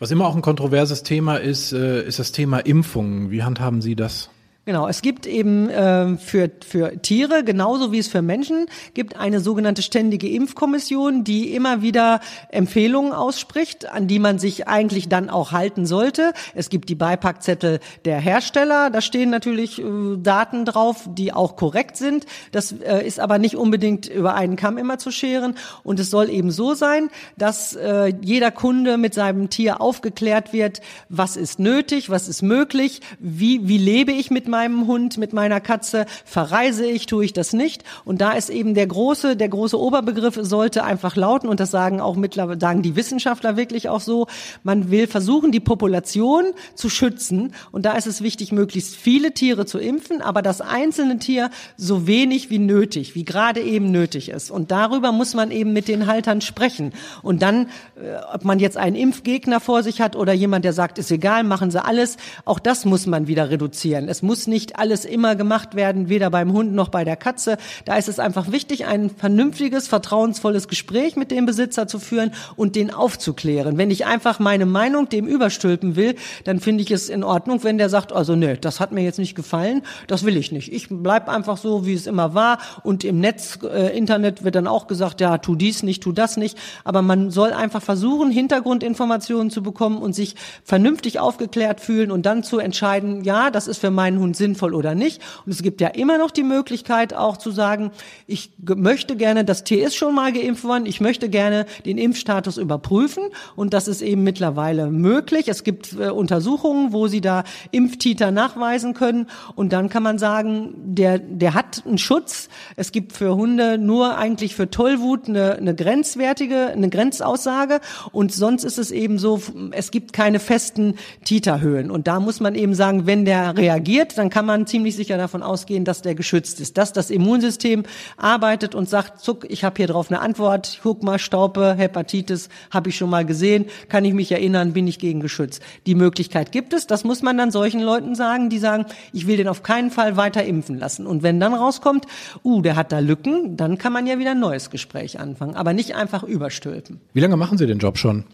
Was immer auch ein kontroverses Thema ist, äh, ist das Thema Impfungen. Wie handhaben Sie das? Genau, es gibt eben äh, für, für Tiere, genauso wie es für Menschen, gibt eine sogenannte ständige Impfkommission, die immer wieder Empfehlungen ausspricht, an die man sich eigentlich dann auch halten sollte. Es gibt die Beipackzettel der Hersteller, da stehen natürlich äh, Daten drauf, die auch korrekt sind. Das äh, ist aber nicht unbedingt über einen Kamm immer zu scheren. Und es soll eben so sein, dass äh, jeder Kunde mit seinem Tier aufgeklärt wird, was ist nötig, was ist möglich, wie, wie lebe ich mit meinem Hund, mit meiner Katze, verreise ich, tue ich das nicht. Und da ist eben der große, der große Oberbegriff sollte einfach lauten, und das sagen auch mittlerweile, sagen die Wissenschaftler wirklich auch so, man will versuchen, die Population zu schützen. Und da ist es wichtig, möglichst viele Tiere zu impfen, aber das einzelne Tier so wenig wie nötig, wie gerade eben nötig ist. Und darüber muss man eben mit den Haltern sprechen. Und dann, äh, ob man jetzt einen Impfgegner vor sich hat oder jemand, der sagt, ist egal, machen Sie alles, auch das muss man wieder reduzieren. Es muss muss nicht alles immer gemacht werden, weder beim Hund noch bei der Katze. Da ist es einfach wichtig, ein vernünftiges, vertrauensvolles Gespräch mit dem Besitzer zu führen und den aufzuklären. Wenn ich einfach meine Meinung dem überstülpen will, dann finde ich es in Ordnung, wenn der sagt, also nee, das hat mir jetzt nicht gefallen, das will ich nicht. Ich bleib einfach so, wie es immer war. Und im Netz, äh, Internet wird dann auch gesagt, ja, tu dies nicht, tu das nicht. Aber man soll einfach versuchen, Hintergrundinformationen zu bekommen und sich vernünftig aufgeklärt fühlen und dann zu entscheiden, ja, das ist für meinen Hund sinnvoll oder nicht. Und es gibt ja immer noch die Möglichkeit auch zu sagen, ich möchte gerne, das Tier ist schon mal geimpft worden, ich möchte gerne den Impfstatus überprüfen. Und das ist eben mittlerweile möglich. Es gibt äh, Untersuchungen, wo sie da Impftiter nachweisen können. Und dann kann man sagen, der, der hat einen Schutz. Es gibt für Hunde nur eigentlich für Tollwut eine, eine grenzwertige, eine Grenzaussage. Und sonst ist es eben so, es gibt keine festen Titerhöhen. Und da muss man eben sagen, wenn der reagiert, dann kann man ziemlich sicher davon ausgehen, dass der geschützt ist, dass das Immunsystem arbeitet und sagt, zuck, ich habe hier drauf eine Antwort, guck mal, Staupe, Hepatitis, habe ich schon mal gesehen, kann ich mich erinnern, bin ich gegen geschützt. Die Möglichkeit gibt es, das muss man dann solchen Leuten sagen, die sagen, ich will den auf keinen Fall weiter impfen lassen. Und wenn dann rauskommt, uh, der hat da Lücken, dann kann man ja wieder ein neues Gespräch anfangen, aber nicht einfach überstülpen. Wie lange machen Sie den Job schon?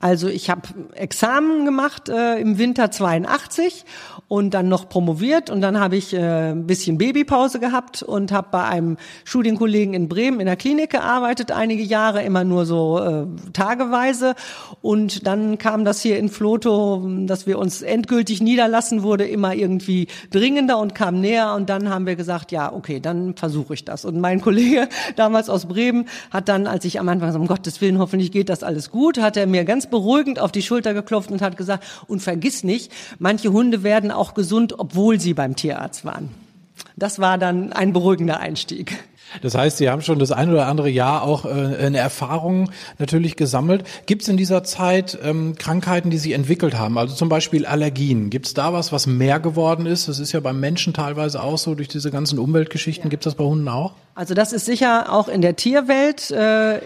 Also ich habe Examen gemacht äh, im Winter 82 und dann noch promoviert und dann habe ich äh, ein bisschen Babypause gehabt und habe bei einem Studienkollegen in Bremen in der Klinik gearbeitet, einige Jahre, immer nur so äh, tageweise und dann kam das hier in Floto, dass wir uns endgültig niederlassen, wurde immer irgendwie dringender und kam näher und dann haben wir gesagt, ja, okay, dann versuche ich das. Und mein Kollege damals aus Bremen hat dann, als ich am Anfang so, um Gottes Willen, hoffentlich geht das alles gut, hat er mir ganz beruhigend auf die Schulter geklopft und hat gesagt, und vergiss nicht, manche Hunde werden auch gesund, obwohl sie beim Tierarzt waren. Das war dann ein beruhigender Einstieg. Das heißt, Sie haben schon das ein oder andere Jahr auch äh, eine Erfahrung natürlich gesammelt. Gibt es in dieser Zeit ähm, Krankheiten, die Sie entwickelt haben? Also zum Beispiel Allergien. Gibt es da was, was mehr geworden ist? Das ist ja beim Menschen teilweise auch so durch diese ganzen Umweltgeschichten. Ja. Gibt es das bei Hunden auch? Also das ist sicher auch in der Tierwelt äh,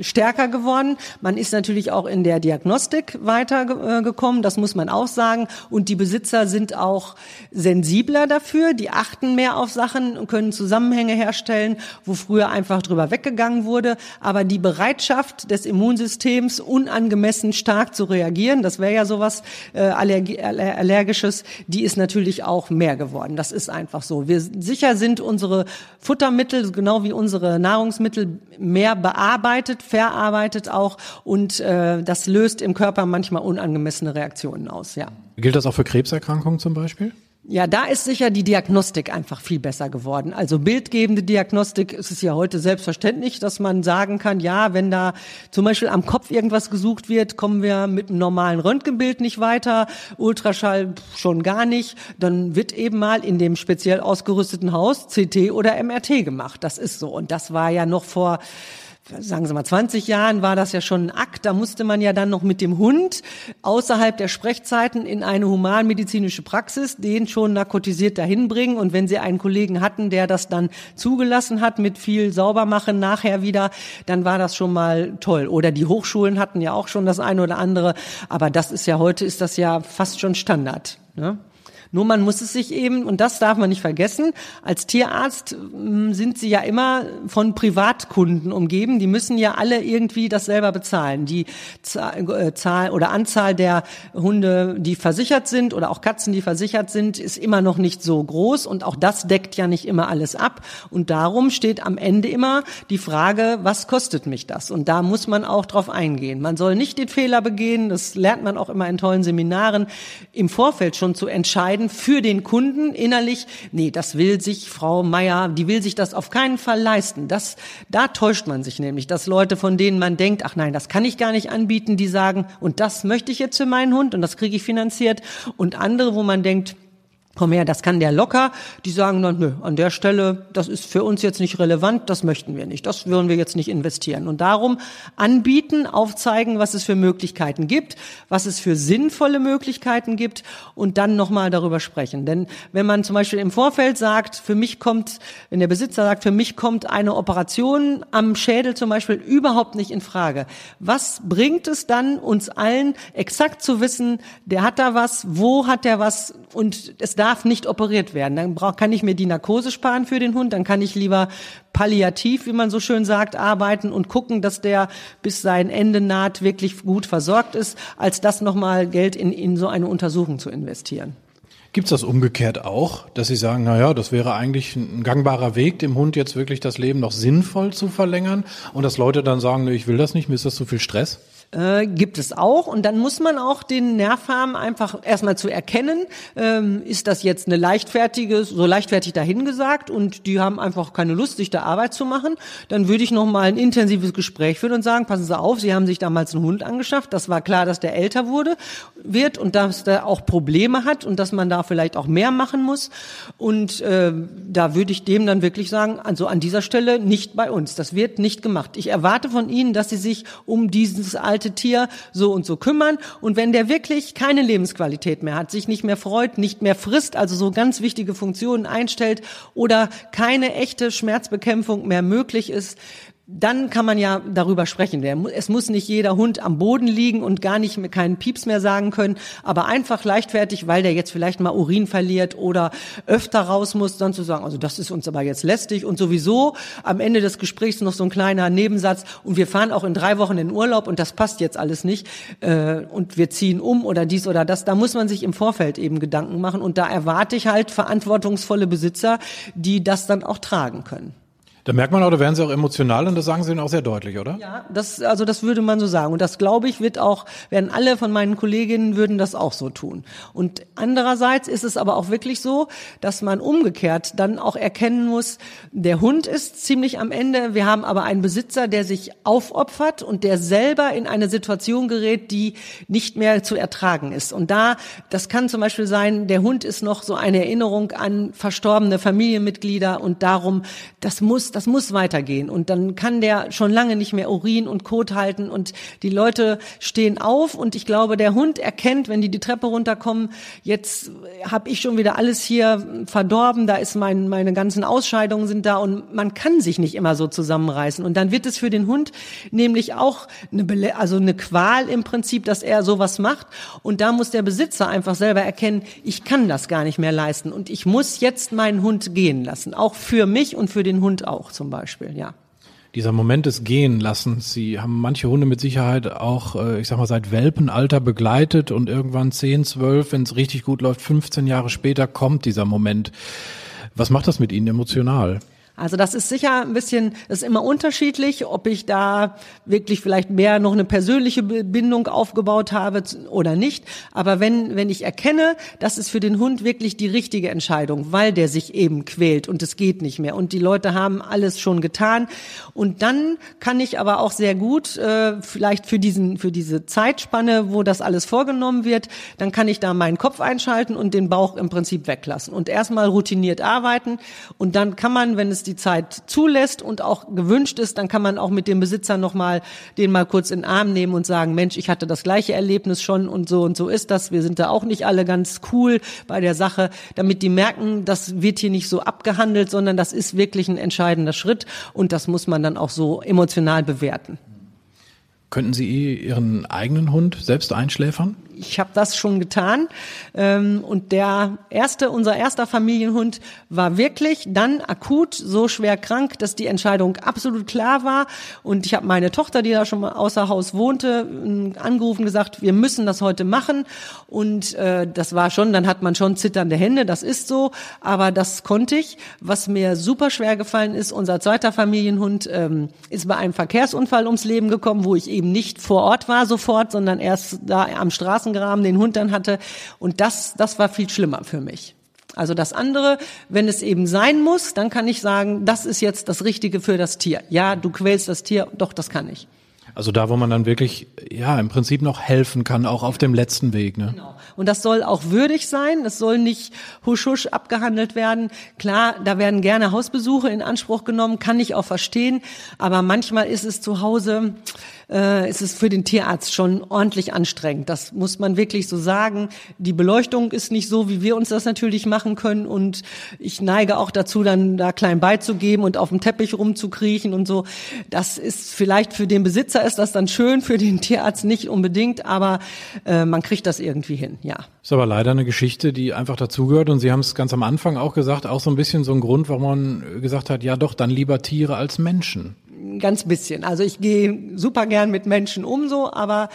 stärker geworden. Man ist natürlich auch in der Diagnostik weitergekommen, äh, das muss man auch sagen. Und die Besitzer sind auch sensibler dafür, die achten mehr auf Sachen und können Zusammenhänge herstellen, wo früher einfach drüber weggegangen wurde. Aber die Bereitschaft des Immunsystems, unangemessen stark zu reagieren, das wäre ja sowas äh, Allergi Allergisches, die ist natürlich auch mehr geworden. Das ist einfach so. Wir sicher sind unsere Futtermittel genau wie unsere Nahrungsmittel mehr bearbeitet, verarbeitet auch und äh, das löst im Körper manchmal unangemessene Reaktionen aus. Ja. Gilt das auch für Krebserkrankungen zum Beispiel? Ja, da ist sicher die Diagnostik einfach viel besser geworden. Also bildgebende Diagnostik ist es ja heute selbstverständlich, dass man sagen kann, ja, wenn da zum Beispiel am Kopf irgendwas gesucht wird, kommen wir mit einem normalen Röntgenbild nicht weiter, Ultraschall schon gar nicht, dann wird eben mal in dem speziell ausgerüsteten Haus CT oder MRT gemacht. Das ist so. Und das war ja noch vor sagen Sie mal, 20 Jahren war das ja schon ein Akt. Da musste man ja dann noch mit dem Hund außerhalb der Sprechzeiten in eine humanmedizinische Praxis den schon narkotisiert dahin bringen. Und wenn Sie einen Kollegen hatten, der das dann zugelassen hat mit viel Saubermachen nachher wieder, dann war das schon mal toll. Oder die Hochschulen hatten ja auch schon das eine oder andere. Aber das ist ja heute, ist das ja fast schon Standard. Ne? Nur man muss es sich eben, und das darf man nicht vergessen, als Tierarzt hm, sind sie ja immer von Privatkunden umgeben. Die müssen ja alle irgendwie das selber bezahlen. Die äh, Zahl oder Anzahl der Hunde, die versichert sind oder auch Katzen, die versichert sind, ist immer noch nicht so groß. Und auch das deckt ja nicht immer alles ab. Und darum steht am Ende immer die Frage, was kostet mich das? Und da muss man auch drauf eingehen. Man soll nicht den Fehler begehen, das lernt man auch immer in tollen Seminaren, im Vorfeld schon zu entscheiden, entscheiden für den Kunden innerlich, nee, das will sich Frau Meier, die will sich das auf keinen Fall leisten. Das, da täuscht man sich nämlich, dass Leute, von denen man denkt, ach nein, das kann ich gar nicht anbieten, die sagen, und das möchte ich jetzt für meinen Hund und das kriege ich finanziert. Und andere, wo man denkt, komm her, das kann der locker. Die sagen dann, nö, an der Stelle, das ist für uns jetzt nicht relevant, das möchten wir nicht, das würden wir jetzt nicht investieren. Und darum anbieten, aufzeigen, was es für Möglichkeiten gibt, was es für sinnvolle Möglichkeiten gibt und dann nochmal darüber sprechen. Denn wenn man zum Beispiel im Vorfeld sagt, für mich kommt, wenn der Besitzer sagt, für mich kommt eine Operation am Schädel zum Beispiel überhaupt nicht in Frage, was bringt es dann uns allen exakt zu wissen, der hat da was, wo hat der was und es darf nicht operiert werden. Dann brauch, kann ich mir die Narkose sparen für den Hund, dann kann ich lieber palliativ, wie man so schön sagt, arbeiten und gucken, dass der bis sein Ende naht wirklich gut versorgt ist, als das nochmal Geld in, in so eine Untersuchung zu investieren. Gibt es das umgekehrt auch, dass Sie sagen, na ja, das wäre eigentlich ein gangbarer Weg, dem Hund jetzt wirklich das Leben noch sinnvoll zu verlängern und dass Leute dann sagen, ich will das nicht, mir ist das zu viel Stress? Äh, gibt es auch. Und dann muss man auch den Nerv haben, einfach erstmal zu erkennen, ähm, ist das jetzt eine leichtfertige, so leichtfertig dahingesagt und die haben einfach keine Lust, sich da Arbeit zu machen. Dann würde ich nochmal ein intensives Gespräch führen und sagen, passen Sie auf, Sie haben sich damals einen Hund angeschafft. Das war klar, dass der älter wurde, wird und dass der auch Probleme hat und dass man da vielleicht auch mehr machen muss. Und äh, da würde ich dem dann wirklich sagen, also an dieser Stelle nicht bei uns. Das wird nicht gemacht. Ich erwarte von Ihnen, dass Sie sich um dieses Alter alte Tier so und so kümmern. Und wenn der wirklich keine Lebensqualität mehr hat, sich nicht mehr freut, nicht mehr frisst, also so ganz wichtige Funktionen einstellt oder keine echte Schmerzbekämpfung mehr möglich ist, dann kann man ja darüber sprechen. Es muss nicht jeder Hund am Boden liegen und gar nicht mehr keinen Pieps mehr sagen können, aber einfach leichtfertig, weil der jetzt vielleicht mal Urin verliert oder öfter raus muss, dann zu sagen, also das ist uns aber jetzt lästig und sowieso am Ende des Gesprächs noch so ein kleiner Nebensatz und wir fahren auch in drei Wochen in Urlaub und das passt jetzt alles nicht äh, und wir ziehen um oder dies oder das. Da muss man sich im Vorfeld eben Gedanken machen und da erwarte ich halt verantwortungsvolle Besitzer, die das dann auch tragen können. Da merkt man auch, da werden sie auch emotional und das sagen sie ihnen auch sehr deutlich, oder? Ja, das, also das würde man so sagen. Und das glaube ich wird auch, werden alle von meinen Kolleginnen würden das auch so tun. Und andererseits ist es aber auch wirklich so, dass man umgekehrt dann auch erkennen muss, der Hund ist ziemlich am Ende. Wir haben aber einen Besitzer, der sich aufopfert und der selber in eine Situation gerät, die nicht mehr zu ertragen ist. Und da, das kann zum Beispiel sein, der Hund ist noch so eine Erinnerung an verstorbene Familienmitglieder und darum, das muss das muss weitergehen. Und dann kann der schon lange nicht mehr Urin und Kot halten. Und die Leute stehen auf. Und ich glaube, der Hund erkennt, wenn die die Treppe runterkommen, jetzt habe ich schon wieder alles hier verdorben, da ist mein, meine ganzen Ausscheidungen sind da. Und man kann sich nicht immer so zusammenreißen. Und dann wird es für den Hund nämlich auch eine, Bele also eine Qual im Prinzip, dass er sowas macht. Und da muss der Besitzer einfach selber erkennen, ich kann das gar nicht mehr leisten. Und ich muss jetzt meinen Hund gehen lassen, auch für mich und für den Hund auch auch zum Beispiel, ja. Dieser Moment des Gehenlassens, Sie haben manche Hunde mit Sicherheit auch, äh, ich sag mal, seit Welpenalter begleitet und irgendwann 10, 12, wenn es richtig gut läuft, 15 Jahre später kommt dieser Moment. Was macht das mit Ihnen emotional? Also das ist sicher ein bisschen, das ist immer unterschiedlich, ob ich da wirklich vielleicht mehr noch eine persönliche Bindung aufgebaut habe oder nicht. Aber wenn, wenn ich erkenne, das ist für den Hund wirklich die richtige Entscheidung, weil der sich eben quält und es geht nicht mehr und die Leute haben alles schon getan. Und dann kann ich aber auch sehr gut, äh, vielleicht für diesen, für diese Zeitspanne, wo das alles vorgenommen wird, dann kann ich da meinen Kopf einschalten und den Bauch im Prinzip weglassen und erstmal routiniert arbeiten und dann kann man, wenn es die Zeit zulässt und auch gewünscht ist, dann kann man auch mit dem Besitzer nochmal den mal kurz in den Arm nehmen und sagen, Mensch, ich hatte das gleiche Erlebnis schon und so und so ist das. Wir sind da auch nicht alle ganz cool bei der Sache, damit die merken, das wird hier nicht so abgehandelt, sondern das ist wirklich ein entscheidender Schritt und das muss man dann auch so emotional bewerten. Könnten Sie Ihren eigenen Hund selbst einschläfern? Ich habe das schon getan. Ähm, und der erste, unser erster Familienhund war wirklich dann akut so schwer krank, dass die Entscheidung absolut klar war. Und ich habe meine Tochter, die da schon mal außer Haus wohnte, angerufen, gesagt, wir müssen das heute machen. Und äh, das war schon, dann hat man schon zitternde Hände, das ist so. Aber das konnte ich. Was mir super schwer gefallen ist, unser zweiter Familienhund ähm, ist bei einem Verkehrsunfall ums Leben gekommen, wo ich eben nicht vor Ort war sofort, sondern erst da am Straßen Straßengraben den Hund dann hatte. Und das, das war viel schlimmer für mich. Also das andere, wenn es eben sein muss, dann kann ich sagen, das ist jetzt das Richtige für das Tier. Ja, du quälst das Tier, doch, das kann ich. Also da, wo man dann wirklich, ja, im Prinzip noch helfen kann, auch auf dem letzten Weg. Ne? Genau. Und das soll auch würdig sein. Das soll nicht husch husch abgehandelt werden. Klar, da werden gerne Hausbesuche in Anspruch genommen, kann ich auch verstehen. Aber manchmal ist es zu Hause, äh, ist es für den Tierarzt schon ordentlich anstrengend. Das muss man wirklich so sagen. Die Beleuchtung ist nicht so, wie wir uns das natürlich machen können. Und ich neige auch dazu, dann da klein beizugeben und auf dem Teppich rumzukriechen und so. Das ist vielleicht für den Besitzer ist das dann schön, für den Tierarzt nicht unbedingt, aber äh, man kriegt das irgendwie hin, ja. Ist aber leider eine Geschichte, die einfach dazugehört. Und Sie haben es ganz am Anfang auch gesagt, auch so ein bisschen so ein Grund, warum man gesagt hat, ja doch, dann lieber Tiere als Menschen ganz bisschen. Also ich gehe super gern mit Menschen um so, aber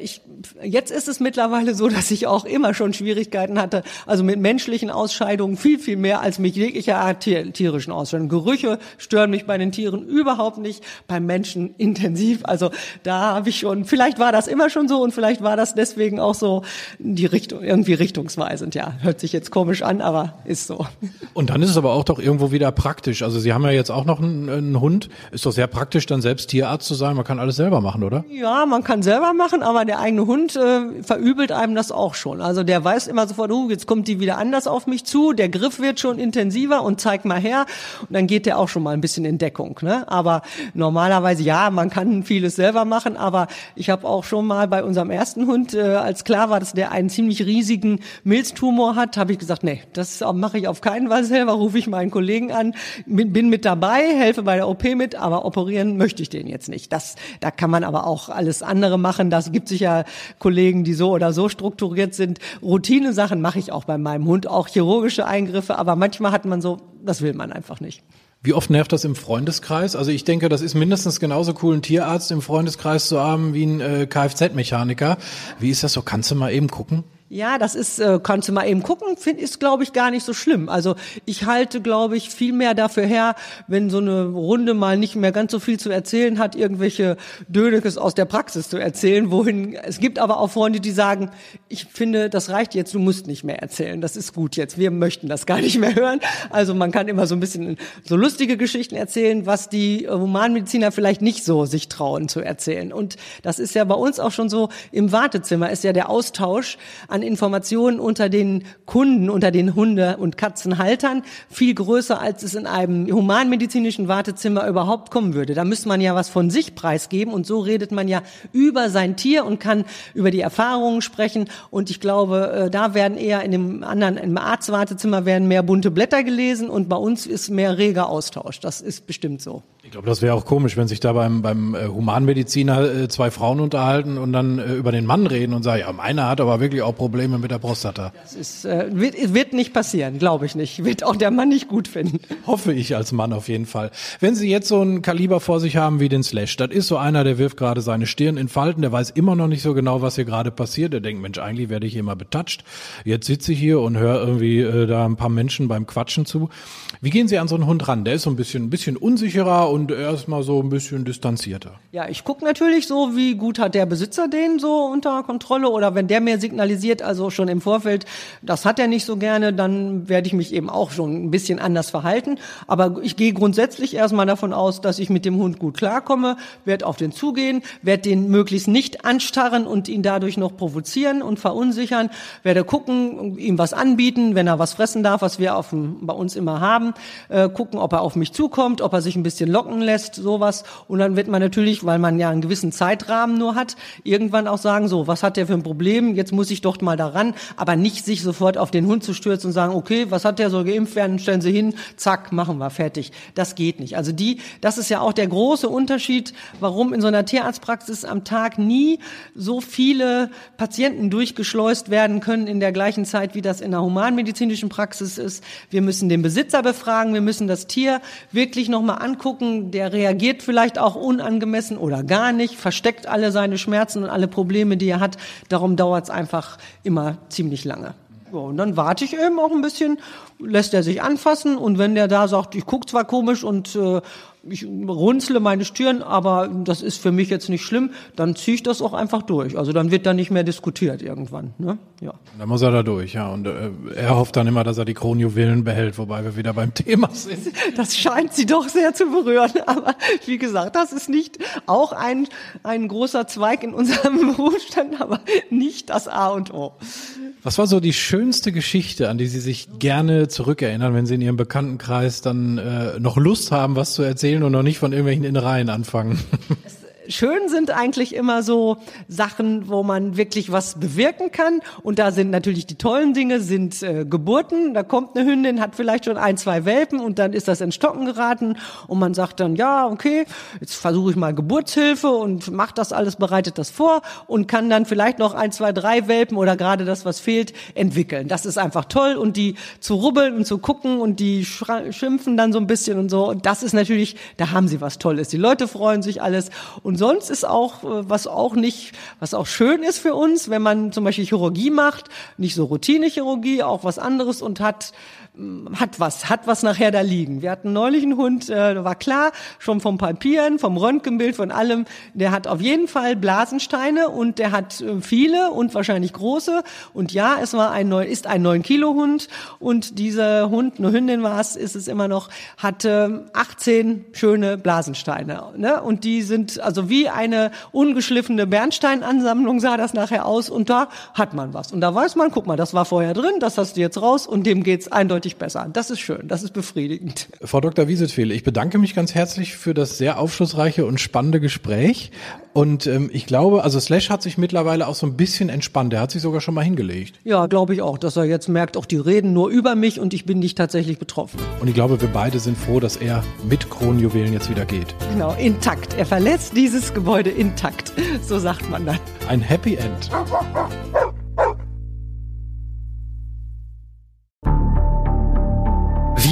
ich, jetzt ist es mittlerweile so, dass ich auch immer schon Schwierigkeiten hatte, also mit menschlichen Ausscheidungen viel, viel mehr als mit jeglicher Art tierischen Ausscheidungen. Gerüche stören mich bei den Tieren überhaupt nicht, beim Menschen intensiv. Also da habe ich schon, vielleicht war das immer schon so und vielleicht war das deswegen auch so die Richtung, irgendwie richtungsweisend. Ja, hört sich jetzt komisch an, aber ist so. Und dann ist es aber auch doch irgendwo wieder praktisch. Also Sie haben ja jetzt auch noch einen, einen Hund, ist doch sehr praktisch, dann selbst Tierarzt zu sein. Man kann alles selber machen, oder? Ja, man kann selber machen, aber der eigene Hund äh, verübelt einem das auch schon. Also der weiß immer sofort, uh, jetzt kommt die wieder anders auf mich zu. Der Griff wird schon intensiver und zeigt mal her. Und dann geht der auch schon mal ein bisschen in Deckung. Ne? Aber normalerweise, ja, man kann vieles selber machen. Aber ich habe auch schon mal bei unserem ersten Hund, äh, als klar war, dass der einen ziemlich riesigen Milztumor hat, habe ich gesagt, nee, das mache ich auf keinen Fall selber. Rufe ich meinen Kollegen an, bin mit dabei, helfe bei der OP mit, aber operieren operieren möchte ich den jetzt nicht. Das, da kann man aber auch alles andere machen. Das gibt sicher Kollegen, die so oder so strukturiert sind. Routine-Sachen mache ich auch bei meinem Hund, auch chirurgische Eingriffe. Aber manchmal hat man so, das will man einfach nicht. Wie oft nervt das im Freundeskreis? Also ich denke, das ist mindestens genauso cool, einen Tierarzt im Freundeskreis zu haben wie ein äh, Kfz-Mechaniker. Wie ist das so? Kannst du mal eben gucken? Ja, das ist, äh, kannst du mal eben gucken, find, ist, glaube ich, gar nicht so schlimm. Also ich halte, glaube ich, viel mehr dafür her, wenn so eine Runde mal nicht mehr ganz so viel zu erzählen hat, irgendwelche Dönekes aus der Praxis zu erzählen, wohin, es gibt aber auch Freunde, die sagen, ich finde, das reicht jetzt, du musst nicht mehr erzählen, das ist gut jetzt, wir möchten das gar nicht mehr hören. Also man kann immer so ein bisschen so lustige Geschichten erzählen, was die Humanmediziner vielleicht nicht so sich trauen zu erzählen. Und das ist ja bei uns auch schon so, im Wartezimmer ist ja der Austausch an Informationen unter den Kunden, unter den Hunde- und Katzenhaltern viel größer, als es in einem humanmedizinischen Wartezimmer überhaupt kommen würde. Da müsste man ja was von sich preisgeben und so redet man ja über sein Tier und kann über die Erfahrungen sprechen. Und ich glaube, äh, da werden eher in dem anderen, im Arztwartezimmer werden mehr bunte Blätter gelesen und bei uns ist mehr reger Austausch. Das ist bestimmt so. Ich glaube, das wäre auch komisch, wenn sich da beim, beim äh, Humanmediziner äh, zwei Frauen unterhalten und dann über den Mann reden und sagen, ja, meiner hat aber wirklich auch Probleme mit der Prostata. Das ist, äh, wird, wird nicht passieren, glaube ich nicht. Wird auch der Mann nicht gut finden. Hoffe ich als Mann auf jeden Fall. Wenn Sie jetzt so ein Kaliber vor sich haben wie den Slash, das ist so einer, der wirft gerade seine Stirn in Falten, der weiß immer noch nicht so genau, was hier gerade passiert. Der denkt, Mensch, eigentlich werde ich hier mal betatscht. Jetzt sitze ich hier und höre irgendwie äh, da ein paar Menschen beim Quatschen zu. Wie gehen Sie an so einen Hund ran? Der ist so ein bisschen, ein bisschen unsicherer und erstmal so ein bisschen distanzierter. Ja, ich gucke natürlich so, wie gut hat der Besitzer den so unter Kontrolle oder wenn der mir signalisiert, also schon im Vorfeld, das hat er nicht so gerne, dann werde ich mich eben auch schon ein bisschen anders verhalten. Aber ich gehe grundsätzlich erstmal davon aus, dass ich mit dem Hund gut klarkomme, werde auf den zugehen, werde den möglichst nicht anstarren und ihn dadurch noch provozieren und verunsichern, werde gucken, ihm was anbieten, wenn er was fressen darf, was wir auf dem, bei uns immer haben, äh, gucken, ob er auf mich zukommt, ob er sich ein bisschen locken lässt, sowas. Und dann wird man natürlich, weil man ja einen gewissen Zeitrahmen nur hat, irgendwann auch sagen, so, was hat der für ein Problem? Jetzt muss ich doch mal daran, aber nicht sich sofort auf den Hund zu stürzen und sagen, okay, was hat der, soll geimpft werden, stellen Sie hin, zack, machen wir, fertig. Das geht nicht. Also die, das ist ja auch der große Unterschied, warum in so einer Tierarztpraxis am Tag nie so viele Patienten durchgeschleust werden können in der gleichen Zeit, wie das in der humanmedizinischen Praxis ist. Wir müssen den Besitzer befragen, wir müssen das Tier wirklich nochmal angucken, der reagiert vielleicht auch unangemessen oder gar nicht, versteckt alle seine Schmerzen und alle Probleme, die er hat. Darum dauert es einfach immer ziemlich lange. Und dann warte ich eben auch ein bisschen, lässt er sich anfassen und wenn der da sagt, ich guck zwar komisch und äh, ich runzle meine Stirn, aber das ist für mich jetzt nicht schlimm, dann ziehe ich das auch einfach durch. Also dann wird da nicht mehr diskutiert irgendwann. Ne? Ja. Dann muss er da durch, ja. Und äh, er hofft dann immer, dass er die Kronjuwelen behält, wobei wir wieder beim Thema sind. Das scheint sie doch sehr zu berühren. Aber wie gesagt, das ist nicht auch ein, ein großer Zweig in unserem Berufsstand, aber nicht das A und O. Was war so die schönste Geschichte, an die Sie sich gerne zurückerinnern, wenn Sie in Ihrem Bekanntenkreis dann äh, noch Lust haben, was zu erzählen und noch nicht von irgendwelchen Innereien anfangen? schön sind eigentlich immer so Sachen, wo man wirklich was bewirken kann. Und da sind natürlich die tollen Dinge, sind äh, Geburten. Da kommt eine Hündin, hat vielleicht schon ein, zwei Welpen und dann ist das in Stocken geraten. Und man sagt dann, ja, okay, jetzt versuche ich mal Geburtshilfe und macht das alles, bereitet das vor und kann dann vielleicht noch ein, zwei, drei Welpen oder gerade das, was fehlt, entwickeln. Das ist einfach toll. Und die zu rubbeln und zu gucken und die schimpfen dann so ein bisschen und so. Und das ist natürlich, da haben sie was Tolles. Die Leute freuen sich alles. Und und sonst ist auch, äh, was auch nicht, was auch schön ist für uns, wenn man zum Beispiel Chirurgie macht, nicht so Routinechirurgie, auch was anderes und hat hat was, hat was nachher da liegen. Wir hatten neulich einen Hund, äh, war klar, schon vom Papieren, vom Röntgenbild, von allem, der hat auf jeden Fall Blasensteine und der hat äh, viele und wahrscheinlich große. Und ja, es war ein neun, ist ein neun Kilo Hund und dieser Hund, eine Hündin war es, ist es immer noch, hatte 18 schöne Blasensteine. Ne? Und die sind also wie eine ungeschliffene Bernsteinansammlung sah das nachher aus und da hat man was. Und da weiß man, guck mal, das war vorher drin, das hast du jetzt raus und dem geht's eindeutig eindeutig besser. Das ist schön, das ist befriedigend. Frau Dr. Wieselfehl, ich bedanke mich ganz herzlich für das sehr aufschlussreiche und spannende Gespräch. Und ähm, ich glaube, also Slash hat sich mittlerweile auch so ein bisschen entspannt. Der hat sich sogar schon mal hingelegt. Ja, glaube ich auch, dass er jetzt merkt, auch die reden nur über mich und ich bin nicht tatsächlich betroffen. Und ich glaube, wir beide sind froh, dass er mit Kronjuwelen jetzt wieder geht. Genau, intakt. Er verlässt dieses Gebäude intakt. So sagt man dann. Ein Happy End.